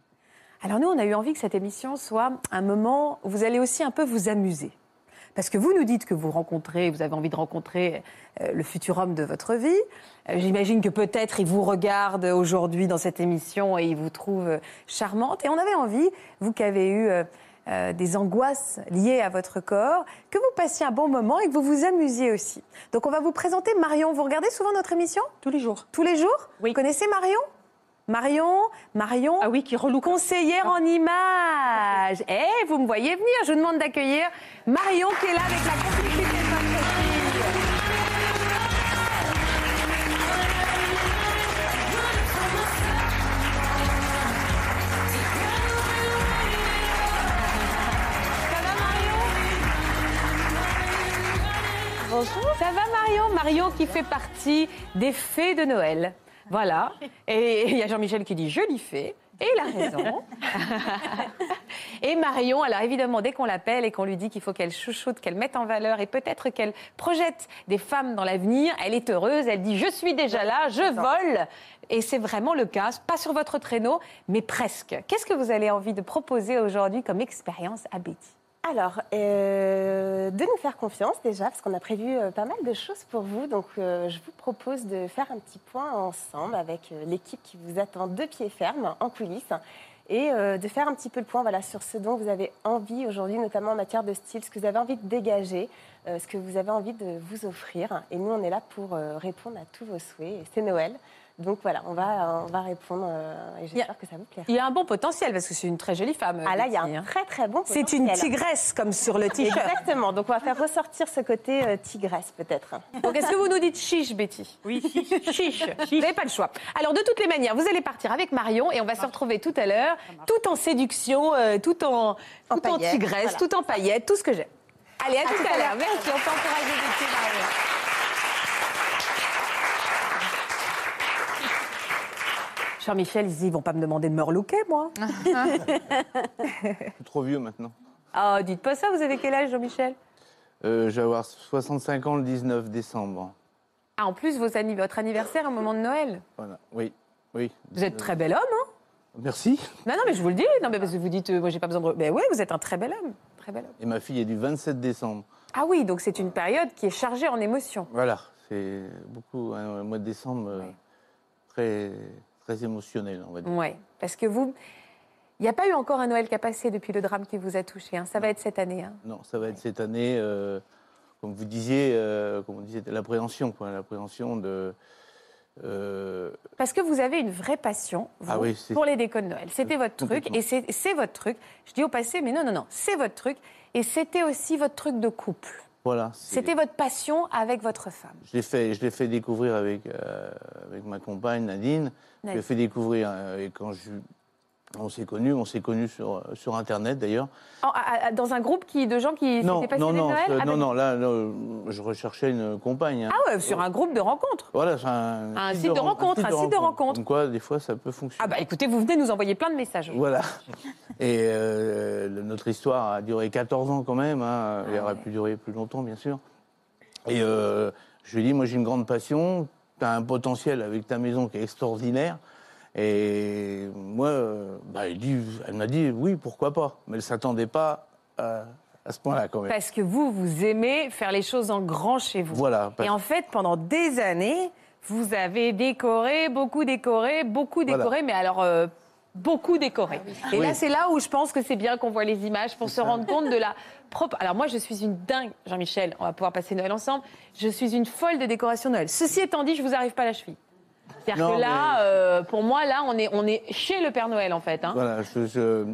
Alors nous, on a eu envie que cette émission soit un moment où vous allez aussi un peu vous amuser. Parce que vous nous dites que vous rencontrez, vous avez envie de rencontrer euh, le futur homme de votre vie. Euh, J'imagine que peut-être il vous regarde aujourd'hui dans cette émission et il vous trouve charmante. Et on avait envie, vous qui avez eu euh, des angoisses liées à votre corps, que vous passiez un bon moment et que vous vous amusiez aussi. Donc on va vous présenter Marion. Vous regardez souvent notre émission? Tous les jours. Tous les jours? Oui. Vous connaissez Marion? Marion, Marion, Ah oui, qui reloue. conseillère en images. Eh, vous me voyez venir, je vous demande d'accueillir Marion qui est là avec la Marion qui fait partie des fées de Noël. Voilà. Et il y a Jean-Michel qui dit jolie fée. Et il a raison. [laughs] et Marion, alors évidemment, dès qu'on l'appelle et qu'on lui dit qu'il faut qu'elle chouchoute, qu'elle mette en valeur et peut-être qu'elle projette des femmes dans l'avenir, elle est heureuse, elle dit je suis déjà là, je vole. Et c'est vraiment le cas, pas sur votre traîneau, mais presque. Qu'est-ce que vous avez envie de proposer aujourd'hui comme expérience à Betty? Alors, euh, de nous faire confiance déjà, parce qu'on a prévu euh, pas mal de choses pour vous. Donc, euh, je vous propose de faire un petit point ensemble avec l'équipe qui vous attend de pied ferme en coulisses et de faire un petit peu le point voilà, sur ce dont vous avez envie aujourd'hui, notamment en matière de style, ce que vous avez envie de dégager, ce que vous avez envie de vous offrir. Et nous, on est là pour répondre à tous vos souhaits. C'est Noël. Donc voilà, on va, on va répondre euh, et j'espère que ça vous plaira. Il y a un bon potentiel parce que c'est une très jolie femme. Ah là, il y a un hein. très très bon C'est une potentiel. tigresse comme sur le t-shirt. Exactement. Donc on va faire ressortir ce côté euh, tigresse peut-être. Donc, est-ce que vous nous dites chiche, Betty? Oui, chiche. Chiche. Vous n'avez pas le choix. Alors, de toutes les manières, vous allez partir avec Marion et on va se retrouver tout à l'heure, tout en séduction, euh, tout en, tout en, paillettes, tigresse, voilà. tout en paillettes, tout ce que j'aime. Allez, à, tout, à l'heure. Merci, on peut encourager Betty et Marion. Jean-Michel, ils vont pas me demander de me relooker, moi. Je suis trop vieux maintenant. Ah, dites pas ça, vous avez quel âge, Jean-Michel? Euh, je vais avoir 65 ans le 19 décembre. Ah, en plus, vos votre anniversaire au moment de Noël. Voilà, oui, oui. Vous êtes très bel homme, hein? Merci. Non, non, mais je vous le dis. Non, mais parce que vous dites, euh, moi, j'ai pas besoin de. Mais oui, vous êtes un très bel homme. Très bel homme. Et ma fille est du 27 décembre. Ah oui, donc c'est une période qui est chargée en émotions. Voilà, c'est beaucoup, un mois de décembre euh, très, très émotionnel, on va dire. Ouais, parce que vous, il n'y a pas eu encore un Noël qui a passé depuis le drame qui vous a touché. hein. Ça va être cette année. hein. Non, ça va être cette année, euh, comme vous disiez, euh, comme on disait, l'appréhension, quoi, l'appréhension de. euh, Parce que vous avez une vraie passion vous, Ah oui, pour les décos de Noël. C'était votre truc et c'est votre truc. Je dis au passé, mais non, non, non, c'est votre truc. Et c'était aussi votre truc de couple. Voilà. C'était votre passion avec votre femme. Je l'ai fait, je l'ai fait découvrir avec, euh, avec ma compagne Nadine. Je l'ai fait découvrir euh, et quand je, on s'est connus, on s'est connus sur, sur Internet d'ailleurs. Dans un groupe qui, de gens qui Non, s'étaient non, passionnés non, de Noël euh, Ah, non, pas non, là, là, je recherchais une compagne. hein. Ah ouais, sur un groupe de rencontres. Voilà, c'est un, Un site de rencontre, un site de rencontre. Comme quoi, des fois, ça peut fonctionner. Ah bah écoutez, vous venez nous envoyer plein de messages. Voilà. [laughs] Et euh, notre histoire a duré 14 ans quand même. hein. Elle aurait pu durer plus longtemps, bien sûr. Et euh, je lui ai dit, moi j'ai une grande passion, tu as un potentiel avec ta maison qui est extraordinaire. Et moi, euh, bah, elle, dit- elle m'a dit, oui, pourquoi pas. Mais elle ne s'attendait pas à, à ce point-là quand même. Parce que vous, vous aimez faire les choses en grand chez vous. Voilà. parce- Et en fait, pendant des années, vous avez décoré, beaucoup décoré, beaucoup Voilà. décoré, mais alors euh, beaucoup décoré. Et Oui. là, c'est là où je pense que c'est bien qu'on voit les images pour se rendre compte de la [laughs] propre. Alors moi, je suis une dingue, Jean-Michel. On va pouvoir passer Noël ensemble. Je suis une folle de décoration Noël. Ceci étant dit, je vous arrive pas à la cheville. C'est-à-dire que là, mais- euh, pour moi, là, on est, on est chez le Père Noël en fait. hein. Voilà, je, je-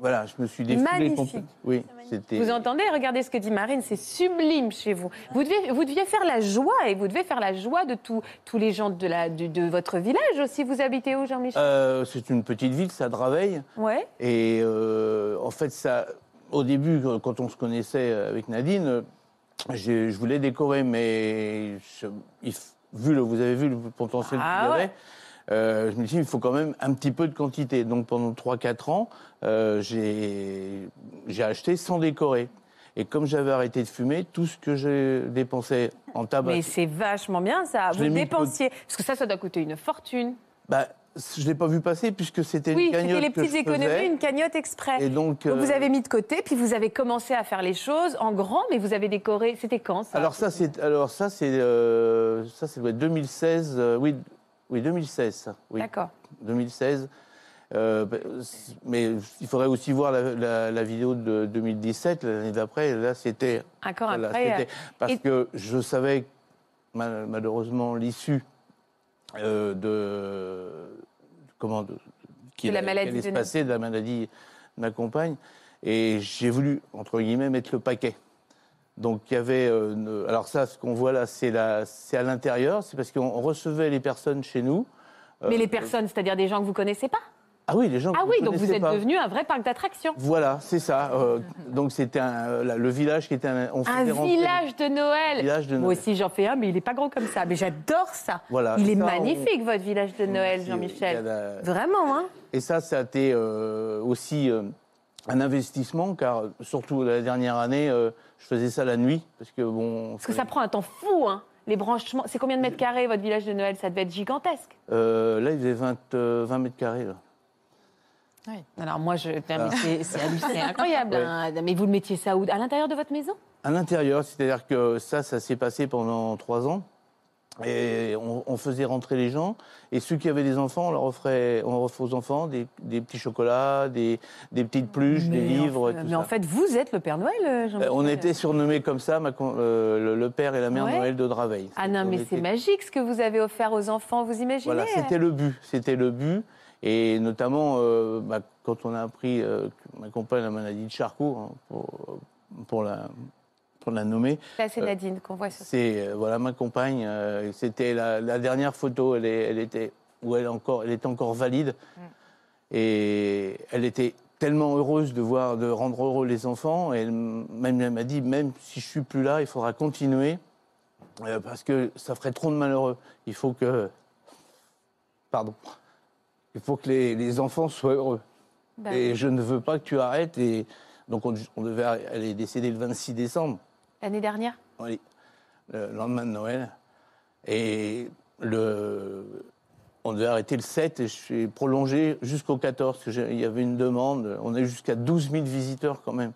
voilà, je me suis défoulé Magnifique. Oui, c'était. Vous entendez Regardez ce que dit Marine, c'est sublime chez vous. Vous deviez, vous deviez faire la joie et vous devez faire la joie de tous tous les gens de, la, de, de votre village aussi. Vous habitez où, Jean-Michel? Euh, c'est une petite ville, ça Draveil. Ouais. Et euh, en fait, ça, au début, quand on se connaissait avec Nadine, je voulais décorer, mais je- il f- vu le, vous avez vu le potentiel Ah qu'il y avait. ouais. euh, je me suis dit, il faut quand même un petit peu de quantité. Donc pendant 3-4 ans, euh, j'ai acheté sans décorer. Et comme j'avais arrêté de fumer, tout ce que j'ai dépensé en tabac, Mais c'est vachement bien ça. Je Vous de dépensiez. Parce que ça, ça doit coûter une fortune. bah, je l'ai pas vu passer puisque c'était Oui, une cagnotte c'était les que petites je économies, faisais. une cagnotte exprès. Et donc, Donc, vous euh, avez mis de côté, puis vous avez commencé à faire les choses en grand, mais vous avez décoré. C'était quand ça Alors ça, c'est alors ça, c'est euh, ça, être 2016. euh, oui, oui, 2016. Ça, oui, D'accord. 2016. Euh, bah, mais il faudrait aussi voir la, la- la vidéo de 2017, l'année d'après. Là, c'était Encore voilà, après. parce et- que je savais mal- malheureusement l'issue euh, de comment de, qui De la maladie allait de se Nadine. passer de la maladie de ma compagne et j'ai voulu entre guillemets mettre le paquet. Donc il y avait euh, une- alors ça ce qu'on voit là c'est la c'est à l'intérieur c'est parce qu'on recevait les personnes chez nous. Mais Euh, les personnes, c'est-à-dire des gens que vous connaissez pas? Ah oui, les gens. Ah oui, donc vous êtes pas. devenu un vrai parc d'attractions. Voilà, c'est ça. Euh, donc c'était euh, le village qui était un. on Un village de Noël. Village de Moi Noël. aussi, j'en fais un, mais il n'est pas grand comme ça. Mais j'adore ça. Voilà, il est ça, on- magnifique, votre village de Noël, Jean-Michel. la- Vraiment, hein Et ça, ça a été euh, aussi euh, un investissement, car surtout la dernière année, je faisais ça la nuit, parce que bon. Parce que ça prend un temps fou, hein les branchements. C'est combien de mètres carrés, votre village de Noël? Ça devait être gigantesque. Euh, là, il faisait 20, euh, 20 mètres carrés. Là. Alors moi, je... Ah. c'est- [laughs] incroyable. Ouais. hein. Mais vous le mettiez ça où? À l'intérieur de votre maison? À l'intérieur, c'est-à-dire que ça, ça s'est passé pendant trois ans. Et on, on faisait rentrer les gens. Et ceux qui avaient des enfants, on leur offrait, on offrait aux enfants des, des petits chocolats, des, des petites pluches, des livres. en- et tout Mais ça. en fait, vous êtes le Père Noël, euh, Euh, Jean-Michel. on était surnommés comme ça, ma euh, le, le père et la mère Ouais. Noël de Draveil. Ah non, On mais était- c'est magique ce que vous avez offert aux enfants, vous imaginez? Voilà, c'était le but. C'était le but. Et notamment, euh, bah, quand on a appris euh, que ma compagne a la maladie de Charcot, hein, pour, pour la, pour la nommer. Là, c'est euh, Nadine qu'on voit sur C'est euh, voilà ma compagne. euh, C'était la, la dernière photo. Elle, est- elle était où elle encore, elle était encore valide. Et elle était tellement heureuse de voir, de rendre heureux les enfants. Et elle, même elle m'a dit, même si je suis plus là, il faudra continuer euh, parce que ça ferait trop de malheureux. Il faut que, pardon, il faut que les, les enfants soient heureux. Bah et oui. je ne veux pas que tu arrêtes. Et donc on, on devait, elle est décédée le 26 décembre. L'année dernière? Oui, le lendemain de Noël. Et le, on devait arrêter le 7 et je suis prolongé jusqu'au 14. parce que j'ai- Il y avait une demande. On a eu jusqu'à 12 000 visiteurs quand même.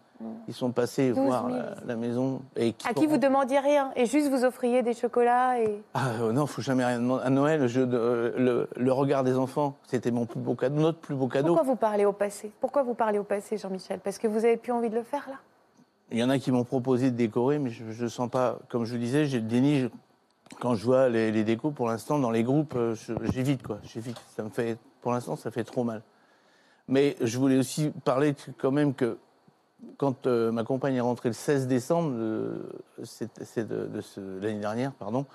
Ils sont passés 12 000. voir la, la maison. Et À sont- qui vous demandiez rien et juste vous offriez des chocolats et... Ah euh, non, faut jamais rien demander. À Noël, je- euh, le, le regard des enfants, c'était mon plus beau cadeau, notre plus beau cadeau. Pourquoi vous parlez au passé? Pourquoi vous parlez au passé, Jean-Michel? Parce que vous avez plus envie de le faire là? Il y en a qui m'ont proposé de décorer, mais je ne sens pas, comme je vous disais, j'ai le déni. Je- quand je vois les, les décos, pour l'instant, dans les groupes, euh, j'évite, quoi. J'évite. Ça me fait, pour l'instant, ça fait trop mal. Mais je voulais aussi parler quand même que quand euh, ma compagne est rentrée le 16 décembre de, l'année dernière, pardon,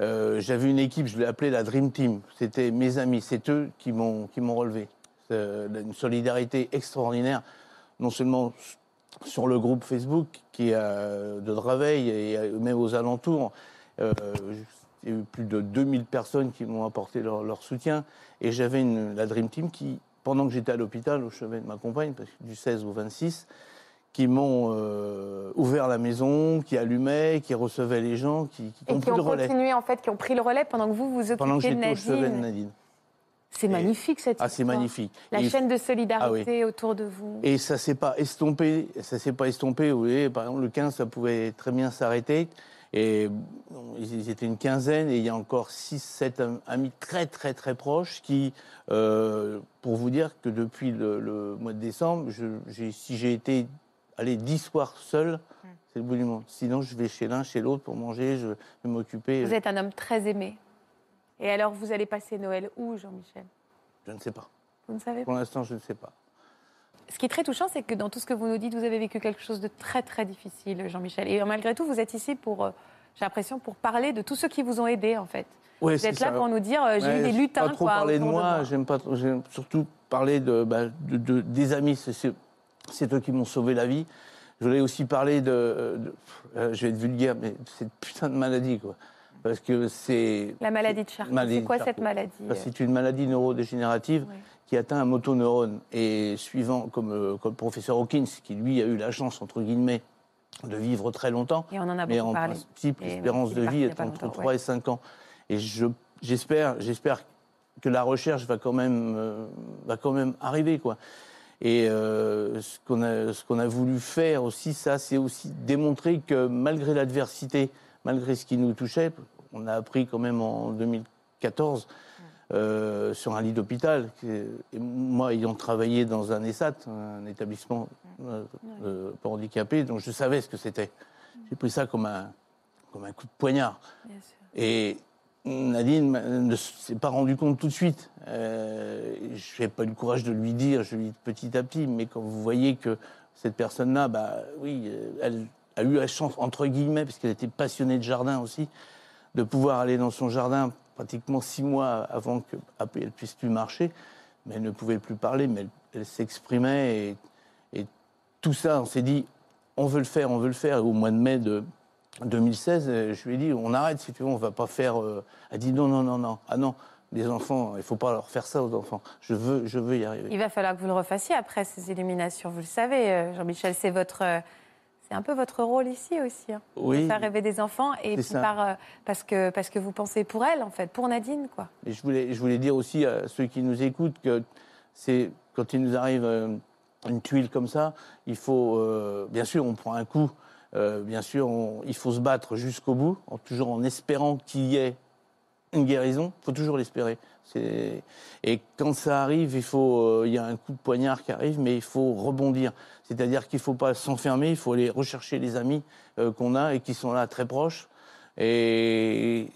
euh, j'avais une équipe, je l'ai appelée la Dream Team. C'était mes amis, c'est eux qui m'ont relevé. C'est une solidarité extraordinaire, non seulement sur le groupe Facebook qui de Draveil et euh, même aux alentours. euh, il y a eu plus de 2000 personnes qui m'ont apporté leur, soutien. Et j'avais la Dream Team qui, pendant que j'étais à l'hôpital au chevet de ma compagne, parce que du 16 au 26, qui m'ont euh, ouvert la maison, qui allumaient, qui recevaient les gens, qui, qui Et ont qui pris ont le relais. continué en fait, qui ont pris le relais pendant que vous vous Pendant que occupiez de j'étais au chevet de Nadine. C'est magnifique cette Ah, c'est magnifique. La Et- chaîne de Ah solidarité autour de vous. Et ça s'est pas estompé, ça s'est pas estompé. Vous voyez, par exemple, le 15, ça pouvait très bien s'arrêter. Et ils étaient une quinzaine, et il y a encore 6, 7 amis très, très, très proches qui, euh, pour vous dire que depuis le, le mois de décembre, je- si j'ai été allé 10 soirs seul, c'est le bout du monde. Sinon, je vais chez l'un, chez l'autre pour manger, je vais m'occuper. Vous êtes un homme très aimé. Et alors, vous allez passer Noël où, Jean-Michel? Je ne sais pas. Vous ne savez pas? Pour l'instant, je ne sais pas. Ce qui est très touchant, c'est que dans tout ce que vous nous dites, vous avez vécu quelque chose de très très difficile, Jean-Michel. Et malgré tout, vous êtes ici pour, euh, j'ai l'impression, pour parler de tous ceux qui vous ont aidé, en fait. Ouais, vous êtes là ça. pour nous dire, euh, j'ai Ouais, eu des lutins. Pas trop quoi, parler de moi, j'aime pas. trop- J'aime surtout parler de, bah, de- de- des amis. C'est- C'est c'est eux qui m'ont sauvé la vie. Je voulais aussi parler de. de- euh, je vais être vulgaire, mais cette putain de maladie, quoi. Parce que c'est. La maladie de Charcot. C'est quoi Charcot. cette maladie Bah, C'est une maladie neurodégénérative qui atteint un motoneurone. Et suivant, comme, euh, comme le professeur Hawkins, qui lui a eu la chance, entre guillemets, de vivre très longtemps. Et on en a Mais en parlé. principe, l'espérance de vie est entre longtemps, 3 ouais. et 5 ans. Et je- j'espère, j'espère que la recherche va quand même, euh, va quand même arriver, quoi. Et euh, ce qu'on a, ce qu'on a voulu faire aussi, ça, c'est aussi démontrer que malgré l'adversité, malgré ce qui nous touchait, on a appris quand même en 2014 euh, sur un lit d'hôpital. Et moi, ayant travaillé dans un ESAT, un établissement euh, pour handicapés, donc je savais ce que c'était. J'ai pris ça comme un, comme un coup de poignard. Et Nadine ne s'est pas rendu compte tout de suite. Euh, je n'ai pas eu le courage de lui dire, je lui dis petit à petit, mais quand vous voyez que cette personne-là, bah, oui, elle a eu la chance, entre guillemets, parce qu'elle était passionnée de jardin aussi, de pouvoir aller dans son jardin pratiquement six mois avant qu'elle puisse plus marcher. mais elle ne pouvait plus parler, mais elle, s'exprimait. Et, tout ça, on s'est dit, on veut le faire, on veut le faire. Et au mois de mai de 2016, euh, je lui ai dit, on arrête si tu veux, on va pas faire. euh, Elle a dit non, non, non, non. Ah non, les enfants, il faut pas leur faire ça aux enfants. Je veux, je veux y arriver. Il va falloir que vous le refassiez après ces illuminations. Vous le savez, euh, Jean-Michel, c'est votre, c'est un peu votre rôle ici aussi. hein, Oui. de faire rêver des enfants et puis par, euh, parce que parce que vous pensez pour elle en fait, pour Nadine quoi. Et je voulais, je voulais dire aussi à ceux qui nous écoutent que c'est quand il nous arrive euh, une tuile comme ça, il faut, euh, bien sûr, on prend un coup, euh, bien sûr, on- il faut se battre jusqu'au bout, en- toujours en espérant qu'il y ait une guérison. Il faut toujours l'espérer. Et quand ça arrive, il faut, euh, il y a un coup de poignard qui arrive, mais il faut rebondir. C'est-à-dire qu'il ne faut pas s'enfermer, il faut aller rechercher les amis euh, qu'on a et qui sont là très proches. Et,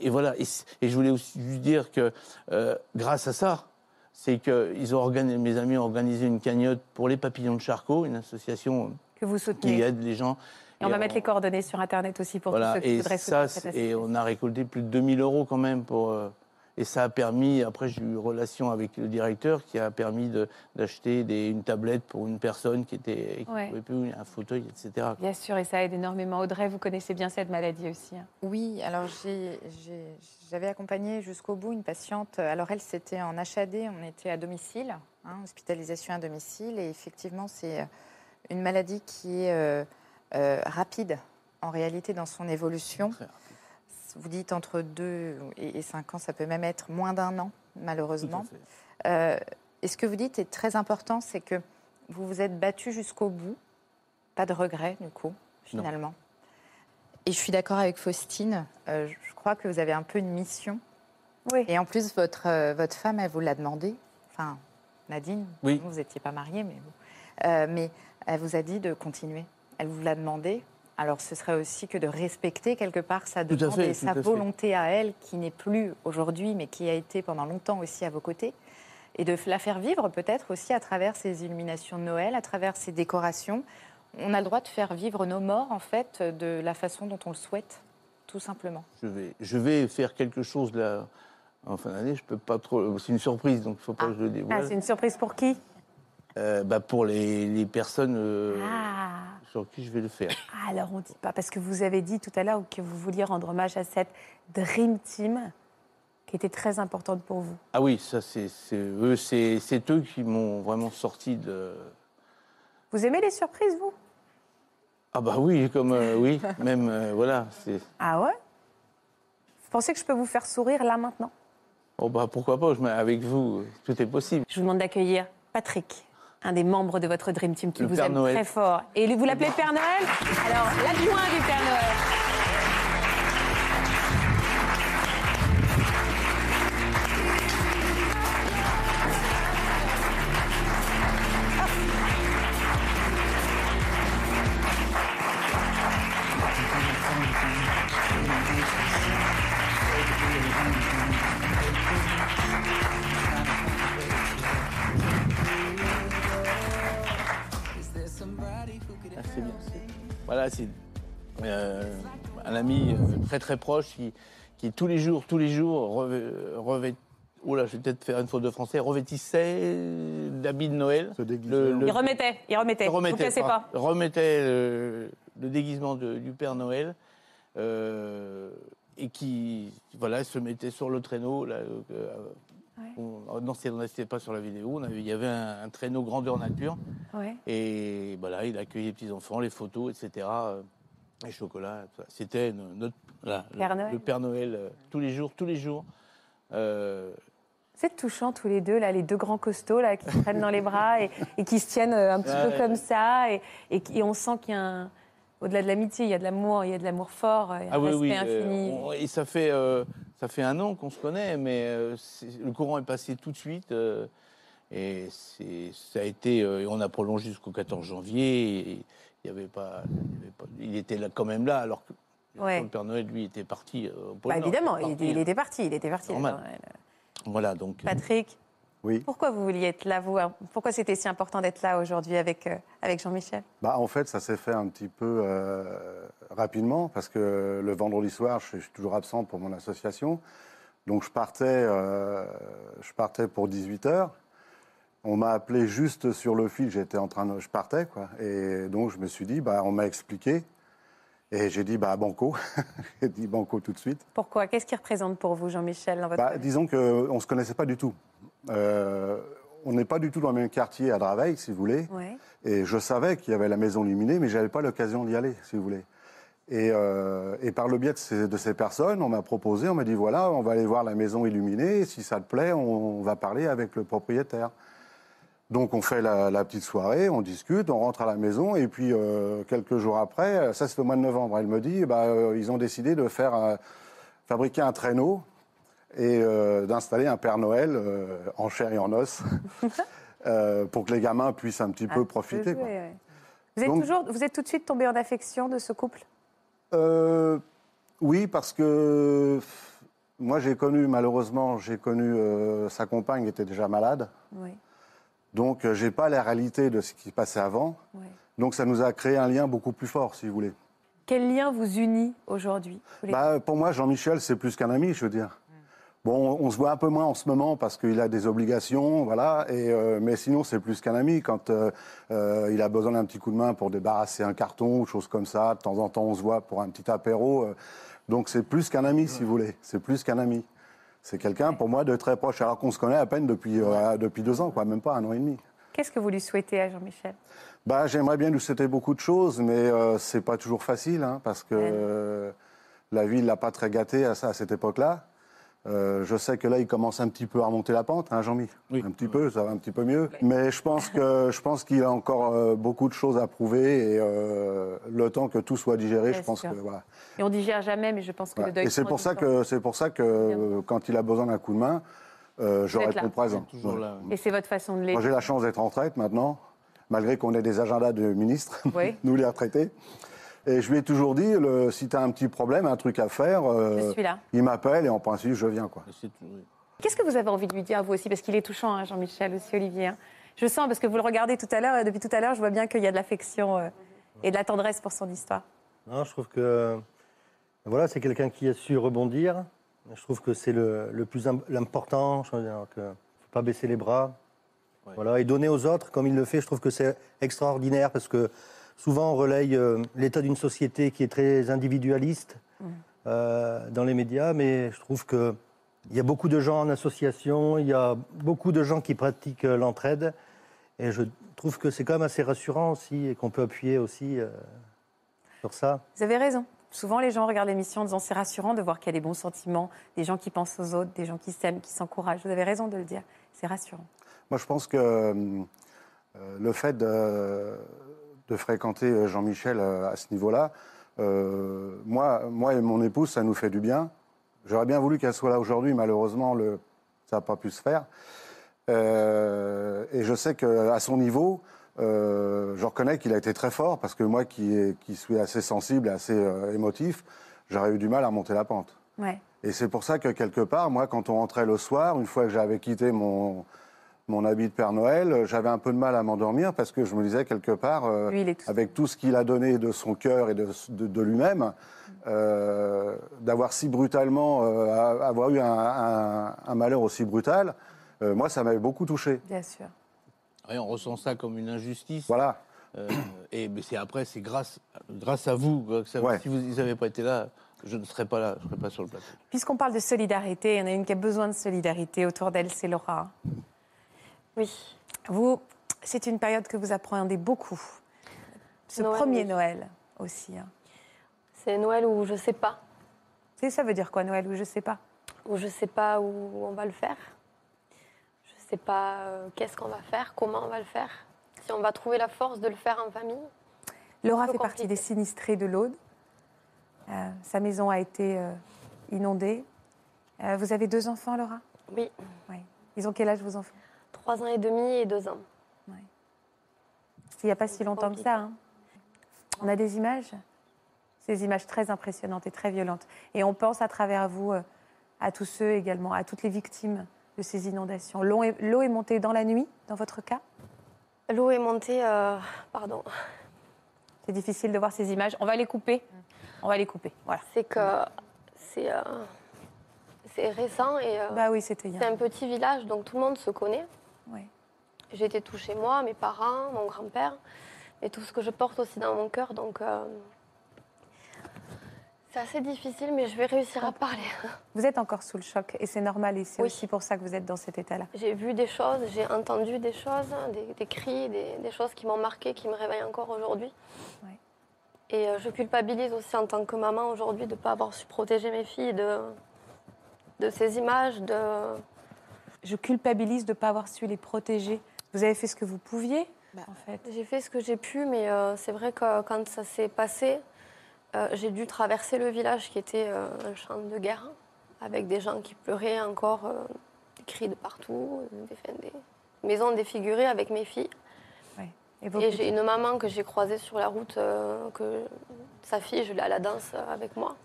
et voilà. Et, je voulais aussi dire que euh, grâce à ça, c'est que ils ont organisé, mes amis ont organisé une cagnotte pour les papillons de Charcot, une association Que vous qui aide les gens. Et on va on- mettre les coordonnées sur internet aussi pour voilà, tous ceux qui et voudraient ça, soutenir cette c'est- et on a récolté plus de 2000 euros quand même pour. euh, et ça a permis, après j'ai eu relation avec le directeur qui a permis d'acheter une tablette pour une personne qui était qui Ouais. pouvait plus, un fauteuil, etc. Bien sûr, et ça aide énormément. Audrey, vous connaissez bien cette maladie aussi. hein. Oui, alors j'avais accompagné jusqu'au bout une patiente. Alors elle, c'était en HAD, on était à domicile, hein, hospitalisation à domicile. Et effectivement, c'est une maladie qui est euh, euh, rapide en réalité dans son évolution. Très. Vous dites entre 2 et 5 ans, ça peut même être moins d'un an, malheureusement. Tout à fait. Euh, et ce que vous dites est très important, c'est que vous vous êtes battu jusqu'au bout. Pas de regret, du coup, finalement. Et je suis d'accord avec Faustine. euh, je crois que vous avez un peu une mission. Oui. Et en plus, votre, euh, votre femme, elle vous l'a demandé. Enfin, Nadine, Oui. vous n'étiez pas mariée, mais bon. Euh, mais elle vous a dit de continuer. Elle vous l'a demandé. Alors, ce serait aussi que de respecter quelque part sa demande fait, et sa à volonté à elle, qui n'est plus aujourd'hui, mais qui a été pendant longtemps aussi à vos côtés. Et de la faire vivre peut-être aussi à travers ces illuminations de Noël, à travers ces décorations. On a le droit de faire vivre nos morts, en fait, de la façon dont on le souhaite, tout simplement. Je vais, je vais faire quelque chose là en fin d'année. Je peux pas trop. C'est une surprise, donc il faut pas que je le Ah, dévoile. c'est une surprise pour qui? Euh, bah, pour les, les personnes euh, Ah. sur qui je vais le faire. Ah, alors on dit pas, parce que vous avez dit tout à l'heure que vous vouliez rendre hommage à cette Dream Team qui était très importante pour vous. Ah oui, ça c'est eux, c'est eux qui m'ont vraiment sorti de. Vous aimez les surprises, vous? Ah bah oui, comme euh, oui, [laughs] même voilà. c'est- Ah ouais? Vous pensez que je peux vous faire sourire là maintenant? Oh bah pourquoi pas, je mets avec vous, tout est possible. Je vous demande d'accueillir Patrick, un des membres de votre Dream Team qui Le vous Père aime Noël. très fort. Et vous l'appelez Père Noël? Alors, l'adjoint du Père Noël. Très très proche qui, qui tous les jours, tous les jours revêt, oh là, je vais peut-être faire une faute de français, revêtissait l'habit de Noël. Se déguisait. Le- le- Il remettait, il remettait. Vous remettait, cassez pas. remettait le, le déguisement de- du Père Noël euh, et qui voilà se mettait sur le traîneau. Là, euh, on- non, c'est- on n'était pas sur la vidéo. On avait, il y avait un, un traîneau grandeur nature Ouais. et voilà, il accueillait les petits enfants, les photos, etc. Les chocolats, c'était no- notre voilà, le- Père Noël. le Père Noël euh, tous les jours, tous les jours. Euh, C'est touchant tous les deux, là, les deux grands costauds là, qui se prennent dans les bras et, et qui se tiennent euh, un petit Ouais. peu comme ça. Et, et, on sent qu'il y a un. Au-delà de l'amitié, il y a de l'amour, il y a de l'amour fort, il y a un Ah oui, respect oui. euh, on- et ça fait, euh, ça fait un an qu'on se connaît, mais euh, le courant est passé tout de suite. et ça a été. et on a prolongé jusqu'au 14 janvier. Et il y avait pas, il y avait pas- il était là, quand même là, alors que Ouais. le Père Noël, lui, était parti. euh, au pôle Bah, Nord, évidemment, il, parti, était- il était parti, il était parti. Voilà, donc. Patrick, Oui. pourquoi vous vouliez être là, vous hein? Pourquoi c'était si important d'être là aujourd'hui avec, euh, avec Jean-Michel? Bah, en fait, ça s'est fait un petit peu euh, rapidement parce que le vendredi soir, je suis, je suis toujours absent pour mon association. Donc, je partais, euh, je partais pour 18 heures. On m'a appelé juste sur le fil, j'étais en train de, je partais quoi, et donc je me suis dit, bah, on m'a expliqué, et j'ai dit, bah, banco, [laughs] j'ai dit banco tout de suite. Pourquoi? Qu'est-ce qu'il représente pour vous, Jean-Michel, dans votre Bah, disons qu'on ne se connaissait pas du tout. Euh, on n'est pas du tout dans le même quartier à Draveil, si vous voulez. Ouais. Et je savais qu'il y avait la maison illuminée, mais je n'avais pas l'occasion d'y aller, si vous voulez. Et, euh, et par le biais de ces, de ces personnes, on m'a proposé, on m'a dit voilà, on va aller voir la maison illuminée, et si ça te plaît, on, va parler avec le propriétaire. Donc on fait la, la petite soirée, on discute, on rentre à la maison, et puis euh, quelques jours après, ça c'est au mois de novembre, elle me dit bah, euh, ils ont décidé de faire euh, fabriquer un traîneau et euh, d'installer un Père Noël en chair et en os [laughs] pour que les gamins puissent un petit peu profiter. jouer, quoi. ouais. Vous êtes, Donc- toujours, vous êtes tout de suite tombé en affection de ce couple? Oui, parce que moi j'ai connu, malheureusement, j'ai connu sa compagne était déjà malade. Oui. Donc euh, j'ai pas la réalité de ce qui se passait avant. Ouais. Donc ça nous a créé un lien beaucoup plus fort, si vous voulez. Quel lien vous unit aujourd'hui Bah, pour moi, Jean-Michel, c'est plus qu'un ami, je veux dire. Bon, on se voit un peu moins en ce moment parce qu'il a des obligations, voilà. Et, euh, mais sinon, c'est plus qu'un ami. Quand euh, euh, il a besoin d'un petit coup de main pour débarrasser un carton ou choses comme ça, de temps en temps, on se voit pour un petit apéro. euh. donc, c'est plus qu'un ami, si vous voulez. C'est plus qu'un ami. C'est quelqu'un, pour moi, de très proche. Alors qu'on se connaît à peine depuis, euh, depuis deux ans, quoi, même pas un an et demi. Qu'est-ce que vous lui souhaitez à Jean-Michel? Bah, j'aimerais bien lui souhaiter beaucoup de choses, mais euh, c'est pas toujours facile, hein, parce que euh, la vie ne l'a pas très gâté à cette époque-là. Euh, je sais que là, il commence un petit peu à remonter la pente, hein, Jean-Mi. Un petit peu, ça va un petit peu mieux. Mais je pense que je pense qu'il a encore euh, beaucoup de choses à prouver et euh, le temps que tout soit digéré, Bien je pense sûr. que voilà. Et on digère jamais, mais je pense que Voilà. le deuil. Et c'est pour ça que c'est pour ça que quand il a besoin d'un coup de main, euh, je réponds présent. Toujours là. Et c'est votre façon de Moi, l'aider. j'ai la chance d'être en retraite maintenant, malgré qu'on ait des agendas de ministres, Oui. [laughs] nous les retraités. Et je lui ai toujours dit, le, si tu as un petit problème, un truc à faire, euh, il m'appelle et en principe, je viens. Quoi. Qu'est-ce que vous avez envie de lui dire, vous aussi? Parce qu'il est touchant, hein, Jean-Michel, aussi, Olivier. hein. Je sens, parce que vous le regardez tout à l'heure, et depuis tout à l'heure, je vois bien qu'il y a de l'affection euh, et de la tendresse pour son histoire. Non, je trouve que voilà, c'est quelqu'un qui a su rebondir. Je trouve que c'est le, le plus im- l'important. Je veux dire que faut pas baisser les bras. Voilà, et donner aux autres comme il le fait. Je trouve que c'est extraordinaire parce que souvent on relaye euh, l'état d'une société qui est très individualiste euh, dans les médias, mais je trouve que il y a beaucoup de gens en association, il y a beaucoup de gens qui pratiquent euh, l'entraide, et je trouve que c'est quand même assez rassurant aussi et qu'on peut appuyer aussi euh, sur ça. Vous avez raison. Souvent, les gens regardent l'émission en disant c'est rassurant de voir qu'il y a des bons sentiments, des gens qui pensent aux autres, des gens qui s'aiment, qui s'encouragent. Vous avez raison de le dire. C'est rassurant. Moi, je pense que euh, le fait de, de fréquenter euh, Jean-Michel euh, à ce niveau-là, euh, moi, moi et mon épouse, ça nous fait du bien. J'aurais bien voulu qu'elle soit là aujourd'hui, malheureusement, le, ça n'a pas pu se faire. Euh, et je sais qu'à son niveau, euh, je reconnais qu'il a été très fort, parce que moi qui, est- qui suis assez sensible assez émotif, j'aurais eu du mal à monter la pente. Ouais. Et c'est pour ça que quelque part, moi, quand on rentrait le soir, une fois que j'avais quitté mon, mon habit de Père Noël, euh, j'avais un peu de mal à m'endormir parce que je me disais quelque part, euh, Lui, tout avec tout ce qu'il a donné de son cœur et de, de- de lui-même, euh, d'avoir si brutalement, euh, avoir eu un, un- un malheur aussi brutal, euh, moi, ça m'avait beaucoup touché. Bien sûr. Ouais, on ressent ça comme une injustice. Voilà. Euh, et mais c'est après, c'est grâce, grâce à vous. ça- Ouais. Si vous n'avez pas été là, je ne serais pas là, je ne serais pas sur le plateau. Puisqu'on parle de solidarité, il y en a une qui a besoin de solidarité autour d'elle, c'est Laura. Oui. Vous, c'est une période que vous appréhendez beaucoup. Ce Noël, premier oui. Noël aussi. hein. C'est Noël où je sais pas. C'est ça veut dire quoi Noël ou je sais pas? Où je sais pas où on va le faire. Je sais pas euh, qu'est-ce qu'on va faire, comment on va le faire. Si on va trouver la force de le faire en famille. Laura fait partie des sinistrés de l'Aude. Euh, sa maison a été euh, inondée. Vous avez deux enfants, Laura? Oui. Oui. Ils ont quel âge, vos enfants? Trois ans et demi et deux ans. Il n'y a pas si longtemps que ça. hein. On a des images, ces images très impressionnantes et très violentes. Et on pense à travers vous euh, à tous ceux également, à toutes les victimes de ces inondations. L'eau est, l'eau est montée dans la nuit, dans votre cas? L'eau est montée, euh, pardon. C'est difficile de voir ces images. On va les couper. On va les couper. Voilà. C'est que c'est euh, c'est récent et euh, Bah oui, c'était hier. c'est un petit village donc tout le monde se connaît. Ouais. J'ai été touchée moi, mes parents, mon grand-père, et tout ce que je porte aussi dans mon cœur. Donc, euh, c'est assez difficile, mais je vais réussir à parler. [laughs] Vous êtes encore sous le choc et c'est normal et c'est aussi pour ça que vous êtes dans cet état-là. J'ai vu des choses, j'ai entendu des choses, des, des cris, des, des choses qui m'ont marqué, qui me réveillent encore aujourd'hui. Et euh, je culpabilise aussi en tant que maman aujourd'hui de ne pas avoir su protéger mes filles de, de ces images, de, Je culpabilise de ne pas avoir su les protéger. Vous avez fait ce que vous pouviez, en fait. J'ai fait ce que j'ai pu, mais euh, c'est vrai que quand ça s'est passé, euh, j'ai dû traverser le village qui était euh, un champ de guerre, avec des gens qui pleuraient encore, des cris de partout, des, maisons défigurées avec mes filles. Et j'ai une maman que j'ai croisée sur la route, que sa fille, je l'ai à la danse avec moi,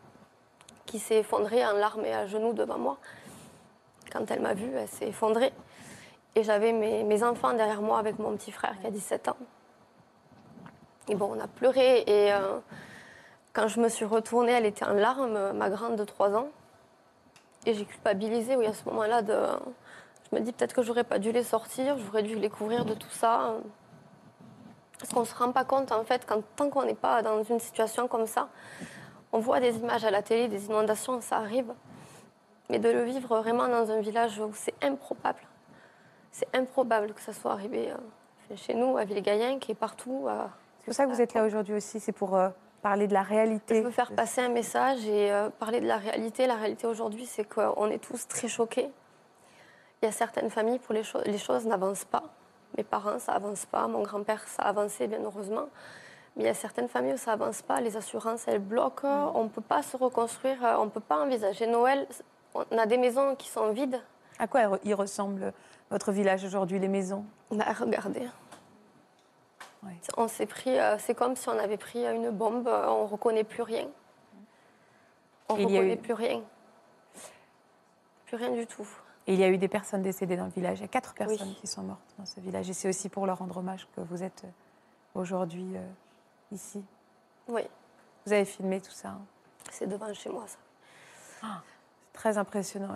qui s'est effondrée en larmes et à genoux devant moi. Quand elle m'a vue, elle s'est effondrée. Et j'avais mes, enfants derrière moi avec mon petit frère qui a 17 ans. Et bon, on a pleuré et euh, quand je me suis retournée, elle était en larmes, ma grande de 3 ans. Et j'ai culpabilisé, oui, à ce moment-là, de... je me dis peut-être que j'aurais pas dû les sortir, j'aurais dû les couvrir de tout ça. Parce qu'on se rend pas compte, en fait, quand, tant qu'on n'est pas dans une situation comme ça, on voit des images à la télé, des inondations, ça arrive. Mais de le vivre vraiment dans un village où c'est improbable. C'est improbable que ça soit arrivé euh, chez nous, à Villegayen, qui est partout. euh, C'est pour ça que vous êtes là aujourd'hui aussi, c'est pour euh, parler de la réalité. Je veux faire passer un message et euh, parler de la réalité. La réalité aujourd'hui, c'est qu'on est tous très choqués. Il y a certaines familles pour les, cho- les choses n'avancent pas. Mes parents, ça avance pas. Mon grand-père, ça a avancé, bien heureusement. Mais il y a certaines familles où ça avance pas. Les assurances, elles bloquent. On ne peut pas se reconstruire. On ne peut pas envisager Noël. On a des maisons qui sont vides. À quoi il re- il ressemble votre village aujourd'hui, les maisons? Bah, regardez. On s'est pris, euh, c'est comme si on avait pris une bombe, euh, on reconnaît plus rien. On a reconnaît eu- plus rien. Plus rien du tout. Et il y a eu des personnes décédées dans le village. Il y a quatre Oui. personnes qui sont mortes dans ce village. Et c'est aussi pour leur rendre hommage que vous êtes euh, aujourd'hui euh, ici. Oui, Vous avez filmé tout ça. hein? c'est devant chez moi ça. C'est très impressionnant.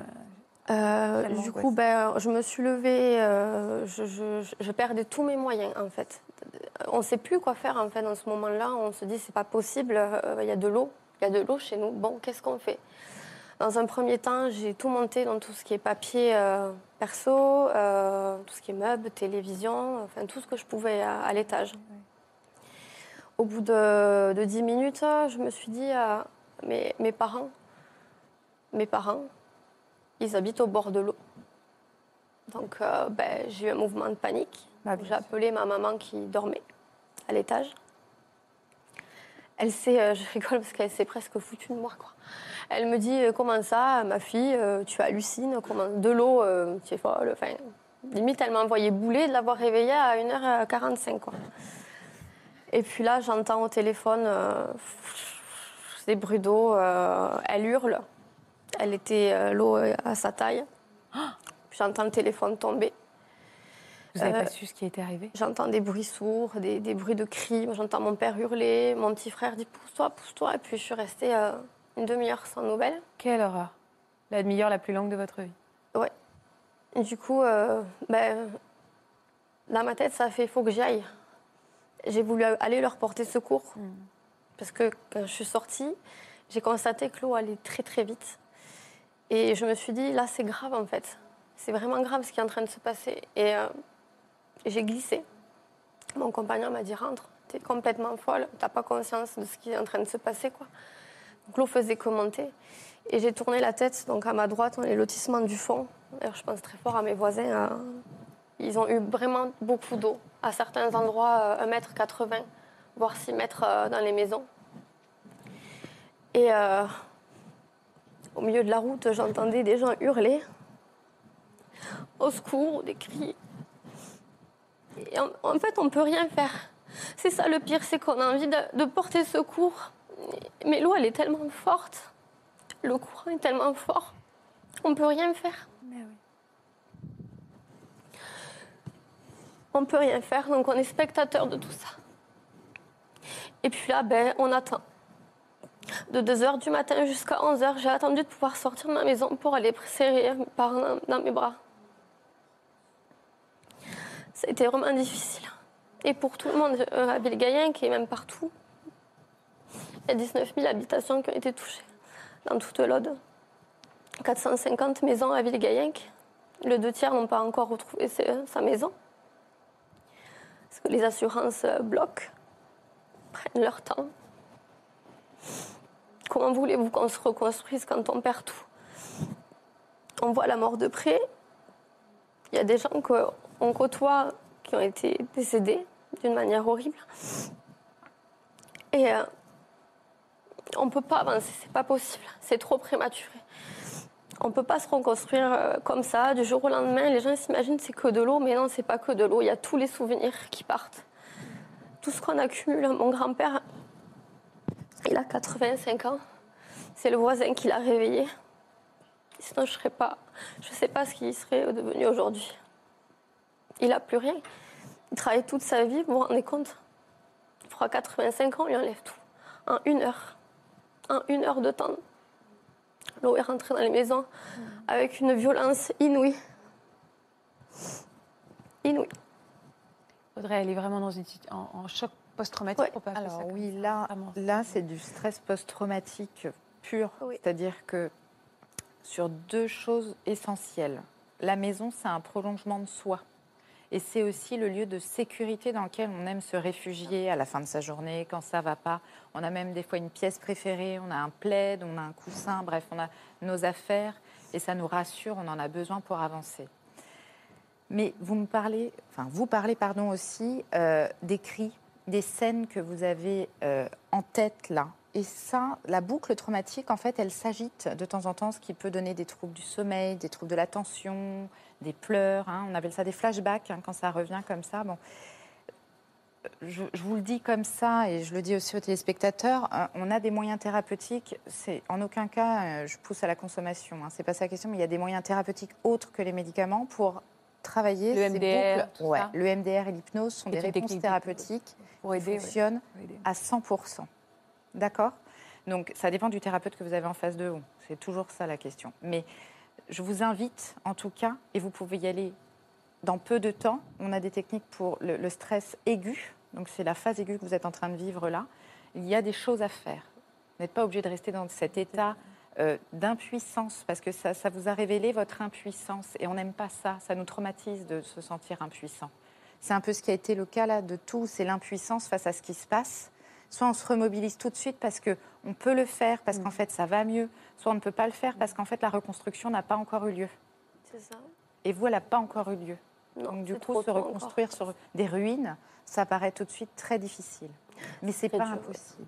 Euh, Tellement du coup, ben, je me suis levée, euh, je, je- perdais tous mes moyens en fait. On ne sait plus quoi faire en fait dans ce moment-là. On se dit c'est pas possible. euh, Il y a de l'eau, il y a de l'eau chez nous. Bon, qu'est-ce qu'on fait? Dans un premier temps, j'ai tout monté dans tout ce qui est papier euh, perso, euh, tout ce qui est meubles, télévision, enfin tout ce que je pouvais à, à l'étage. Au bout de, de 10 minutes, je me suis dit, euh, mes, mes parents, mes parents, ils habitent au bord de l'eau. Donc euh, ben, j'ai eu un mouvement de panique. j'ai appelé ma maman qui dormait à l'étage. Elle s'est, euh, [laughs] je rigole parce qu'elle s'est presque foutue de moi. Quoi. Elle me dit euh, Comment ça, ma fille, euh, tu hallucines comment, De l'eau, tu es folle. Enfin, limite, elle m'a envoyé bouler de l'avoir réveillée à 1h45. Quoi. Et puis là, j'entends au téléphone des bruits d'eau. elle hurle. Elle était euh, l'eau à sa taille. [gasps] J'entends le téléphone tomber. Vous n'avez Euh, pas su ce qui était arrivé? J'entends des bruits sourds, des, des bruits de cris. J'entends mon père hurler. Mon petit frère dit pousse-toi, pousse-toi. Et puis je suis restée euh, une demi-heure sans nouvelles. Quelle horreur. La demi-heure la plus longue de votre vie. Ouais. Et du coup, euh, ben, dans ma tête, ça a fait il faut que j'y aille. J'ai voulu aller leur porter secours. Parce que quand je suis sortie, j'ai constaté que l'eau allait très très vite. Et je me suis dit, là, c'est grave en fait. C'est vraiment grave ce qui est en train de se passer. Et euh, j'ai glissé. Mon compagnon m'a dit, rentre, t'es complètement folle, t'as pas conscience de ce qui est en train de se passer. quoi. Donc l'eau faisait que monter. Et j'ai tourné la tête, donc à ma droite, on est lotissement du fond. D'ailleurs, je pense très fort à mes voisins. euh, Ils ont eu vraiment beaucoup d'eau. À certains endroits, euh, 1m80, voire 6 mètres euh, dans les maisons. Et euh, au milieu de la route, j'entendais des gens hurler au secours, des cris. Et en, en fait, on ne peut rien faire. C'est ça le pire, c'est qu'on a envie de, de porter secours. Mais l'eau, elle est tellement forte. Le courant est tellement fort. On ne peut rien faire. On ne peut rien faire, donc on est spectateur de tout ça. Et puis là, ben, on attend. De 2h du matin jusqu'à 11h, j'ai attendu de pouvoir sortir de ma maison pour aller serrer mes parents dans, mes bras. Ça a été vraiment difficile. Et pour tout le monde euh, à Villegayenc et même partout, il y a 19 000 habitations qui ont été touchées dans toute l'Aude. 450 maisons à Villegayenc. Le deux tiers n'ont pas encore retrouvé sa- sa maison. Parce que les assurances euh, bloquent, prennent leur temps. Comment voulez-vous qu'on se reconstruise quand on perd tout? On voit la mort de près. Il y a des gens qu'on côtoie qui ont été décédés d'une manière horrible. Et euh, on ne peut pas avancer, c'est pas possible, c'est trop prématuré. On ne peut pas se reconstruire euh, comme ça, du jour au lendemain. Les gens s'imaginent c'est que de l'eau, mais non, c'est pas que de l'eau. Il y a tous les souvenirs qui partent. Tout ce qu'on accumule. Mon grand-père, il a 85 ans. C'est le voisin qui l'a réveillé. Sinon, je serais pas. Je sais pas ce qu'il serait devenu aujourd'hui. Il n'a plus rien. Il travaille toute sa vie, vous vous rendez compte? Il fera 85 ans, il enlève tout. En une heure. En une heure de temps. L'eau est rentrée dans les maisons avec une violence inouïe. Inouïe. Audrey, elle est vraiment dans une, en choc post-traumatique pour pas ça Alors comme oui, ça. là, là c'est du stress post-traumatique pur. C'est-à-dire que sur deux choses essentielles. La maison, c'est un prolongement de soi. Et c'est aussi le lieu de sécurité dans lequel on aime se réfugier à la fin de sa journée, quand ça va pas. On a même des fois une pièce préférée, on a un plaid, on a un coussin, bref, on a nos affaires et ça nous rassure, on en a besoin pour avancer. Mais vous me parlez, enfin vous parlez pardon aussi euh, des cris, des scènes que vous avez euh, en tête là. Et ça, la boucle traumatique, en fait, elle s'agite de temps en temps, ce qui peut donner des troubles du sommeil, des troubles de l'attention, des pleurs. hein. On appelle ça des flashbacks hein, quand ça revient comme ça. Bon, je, vous le dis comme ça et je le dis aussi aux téléspectateurs, euh, on a des moyens thérapeutiques. C'est en aucun cas, euh, je pousse à la consommation. Hein, c'est pas ça la question, mais il y a des moyens thérapeutiques autres que les médicaments pour travailler Le ces MDR, boucles. Ouais, le MDR et l'hypnose sont Et des réponses thérapeutiques pour aider, qui ouais. fonctionnent Pour aider. à 100% D'accord? Donc, ça dépend du thérapeute que vous avez en face de vous. C'est toujours ça la question. Mais je vous invite, en tout cas, et vous pouvez y aller dans peu de temps. On a des techniques pour le, le stress aigu. Donc, c'est la phase aiguë que vous êtes en train de vivre là. Il y a des choses à faire. Vous n'êtes pas obligé de rester dans cet état euh, d'impuissance parce que ça, ça vous a révélé votre impuissance et on n'aime pas ça. Ça nous traumatise de se sentir impuissant. C'est un peu ce qui a été le cas là de tout, c'est l'impuissance face à ce qui se passe. Soit on se remobilise tout de suite parce que on peut le faire parce qu'en fait ça va mieux, soit on ne peut pas le faire parce qu'en fait la reconstruction n'a pas encore eu lieu. C'est ça. Et vous, elle n'a pas encore eu lieu. Non, Donc du coup, se encore. reconstruire sur des ruines, ça paraît tout de suite très difficile. Mais c'est pas dur, impossible.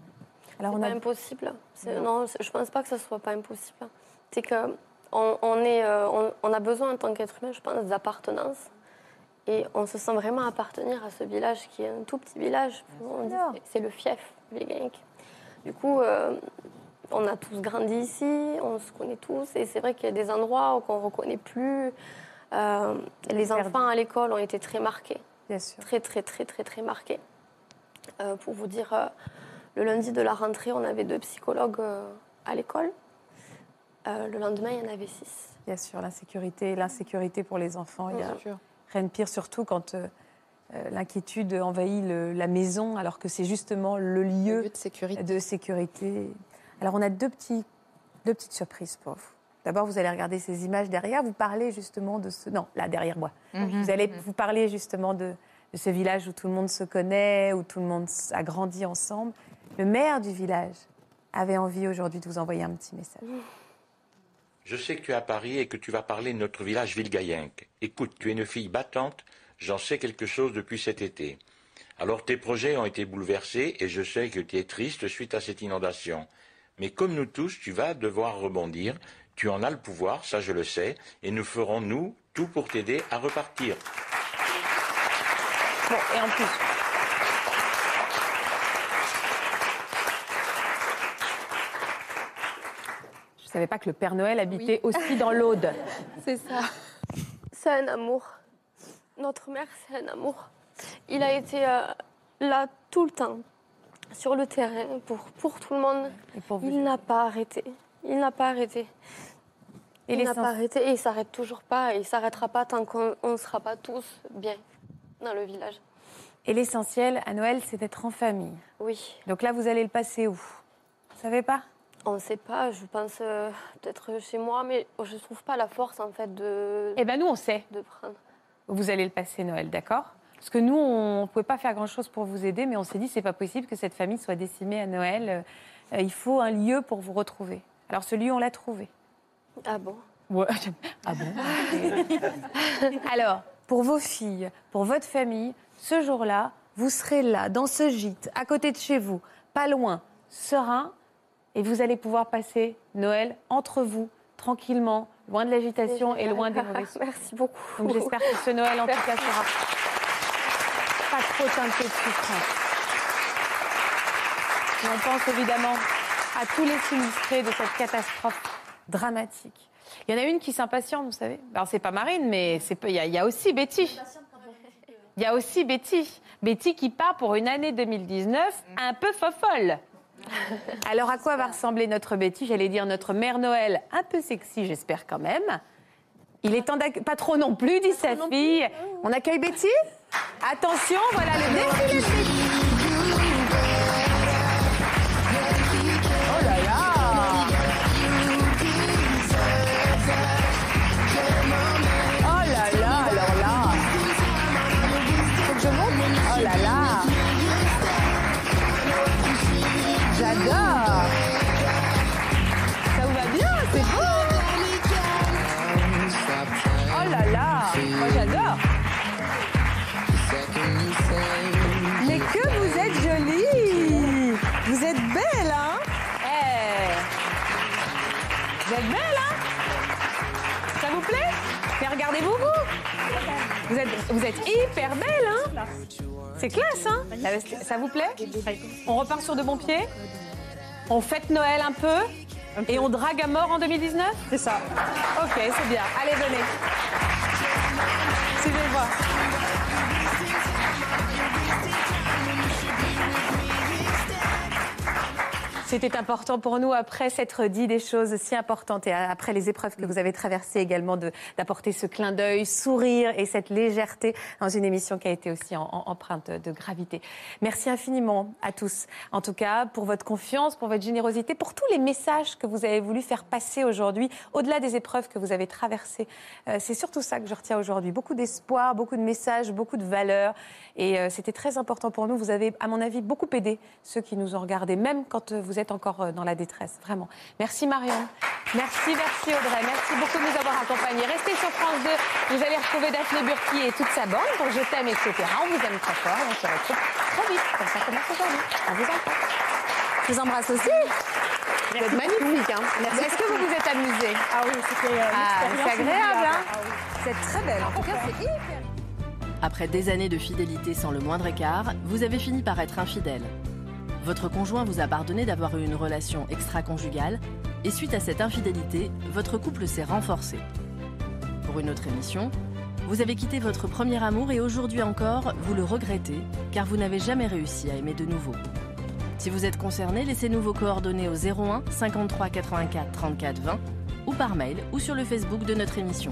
Alors c'est on pas a impossible. Non. Je pense pas que ce soit pas impossible. C'est que on, on est, euh, on, on a besoin en tant qu'être humain, je pense, d'appartenance. Et on se sent vraiment appartenir à ce village qui est un tout petit village. C'est- le fief, Villegainc. Du coup, euh, on a tous grandi ici, on se connaît tous. Et c'est vrai qu'il y a des endroits qu'on ne reconnaît plus. Euh, les perdu. enfants à l'école ont été très marqués. bien sûr. très très très très très marqué. Euh, pour vous dire, le lundi de la rentrée, on avait deux psychologues euh, à l'école. Euh, le lendemain, il y en avait six. Bien sûr, l'insécurité, l'insécurité pour les enfants, il y a Bien sûr. rien de pire, surtout quand euh, l'inquiétude envahit le- la maison, alors que c'est justement le lieu, Lieu de sécurité. de sécurité. Alors, on a deux, petits, deux petites surprises pour vous. D'abord, vous allez regarder ces images derrière. Vous parlez justement de ce. Non, là, derrière moi. Mhm. Vous allez vous parler justement de, de ce village où tout le monde se connaît, où tout le monde a grandi ensemble. Le maire du village avait envie aujourd'hui de vous envoyer un petit message. Je sais que tu es à Paris et que tu vas parler de notre village Villegayenc. Écoute, tu es une fille battante, j'en sais quelque chose depuis cet été. Alors tes projets ont été bouleversés et je sais que tu es triste suite à cette inondation. Mais comme nous tous, tu vas devoir rebondir. Tu en as le pouvoir, ça je le sais, et nous ferons, nous, tout pour t'aider à repartir. Bon, et en plus. Savais pas que le Père Noël habitait [laughs] aussi dans l'Aude. C'est ça. C'est un amour. Notre mère, c'est un amour. Il a été euh, là tout le temps, sur le terrain, pour, pour tout le monde. Et pour vous. Il n'a pas arrêté. Il n'a pas arrêté. Et il n'a pas arrêté et il s'arrête toujours pas. Et il s'arrêtera pas tant qu'on ne sera pas tous bien. dans le village. Et l'essentiel à Noël, c'est d'être en famille. Oui. Donc là, vous allez le passer où? Vous savez pas? On ne sait pas, je pense euh, peut-être chez moi, mais je ne trouve pas la force en fait de. Eh ben nous, on sait. De prendre. Vous allez le passer Noël, d'accord? Parce que nous, on ne pouvait pas faire grand-chose pour vous aider, mais on s'est dit c'est pas possible que cette famille soit décimée à Noël. Euh, il faut un lieu pour vous retrouver. Alors ce lieu, on l'a trouvé. Ah bon? Ouais. [laughs] Ah bon? [laughs] Alors, pour vos filles, pour votre famille, ce jour-là, vous serez là, dans ce gîte, à côté de chez vous, pas loin, serein, et vous allez pouvoir passer Noël entre vous, tranquillement, loin de l'agitation et loin des mauvais. Merci beaucoup. Donc j'espère que ce Noël, en tout cas, sera pas trop teinté de souffrance. Et on pense évidemment à tous les sinistrés de cette catastrophe dramatique. Il y en a une qui s'impatiente, vous savez. Alors c'est pas Marine, mais il y, y a aussi Betty. Il y a aussi Betty. Betty qui part pour une année 2019 un peu fofolle. [laughs] Alors à quoi va ressembler notre Betty? J'allais dire notre mère Noël, un peu sexy, j'espère quand même. Il est temps d'accueillir. Pas trop non plus, dit sa fille. On accueille Betty? Attention, voilà le défilé de Betty. Moi j'adore. Mais que vous êtes jolie. Vous êtes belle, hein. Eh. Vous êtes belle, hein. Ça vous plaît? Mais regardez-vous, vous. Vous êtes, vous êtes hyper belle, hein. C'est classe, hein. Ça vous plaît? On repart sur de bons pieds. On fête Noël un peu. Et on drague à mort en 2019 C'est ça. Ok, c'est bien. Allez, venez. Merci Viva. C'était important pour nous, après s'être dit des choses si importantes et après les épreuves que vous avez traversées également, d'apporter ce clin d'œil, sourire et cette légèreté dans une émission qui a été aussi empreinte de gravité. Merci infiniment à tous, en tout cas, pour votre confiance, pour votre générosité, pour tous les messages que vous avez voulu faire passer aujourd'hui, au-delà des épreuves que vous avez traversées. Euh, C'est surtout ça que je retiens aujourd'hui. Beaucoup d'espoir, beaucoup de messages, beaucoup de valeurs. Et euh, c'était très important pour nous. Vous avez, à mon avis, beaucoup aidé ceux qui nous ont regardés, même quand vous êtes encore euh, dans la détresse. Vraiment. Merci Marion. Merci, merci Audrey. Merci beaucoup de nous avoir accompagnés. Restez sur France 2. Vous allez retrouver Daphné Burki et toute sa bande pour Je t'aime, etc. On vous aime très fort. On se retrouve très vite. Comme ça commence aujourd'hui. On vous embrasse. Je vous embrasse aussi. Vous êtes magnifique. Hein. Est-ce que vous vous êtes amusés Ah oui, c'était euh, Ah, agréable. Hein Ah oui. Vous êtes très belle. En tout cas, c'est hyper. Après des années de fidélité sans le moindre écart, vous avez fini par être infidèle. Votre conjoint vous a pardonné d'avoir eu une relation extra-conjugale et suite à cette infidélité, votre couple s'est renforcé. Pour une autre émission, vous avez quitté votre premier amour et aujourd'hui encore, vous le regrettez car vous n'avez jamais réussi à aimer de nouveau. Si vous êtes concerné, laissez-nous vos coordonnées au 01 53 84 34 20 ou par mail ou sur le Facebook de notre émission.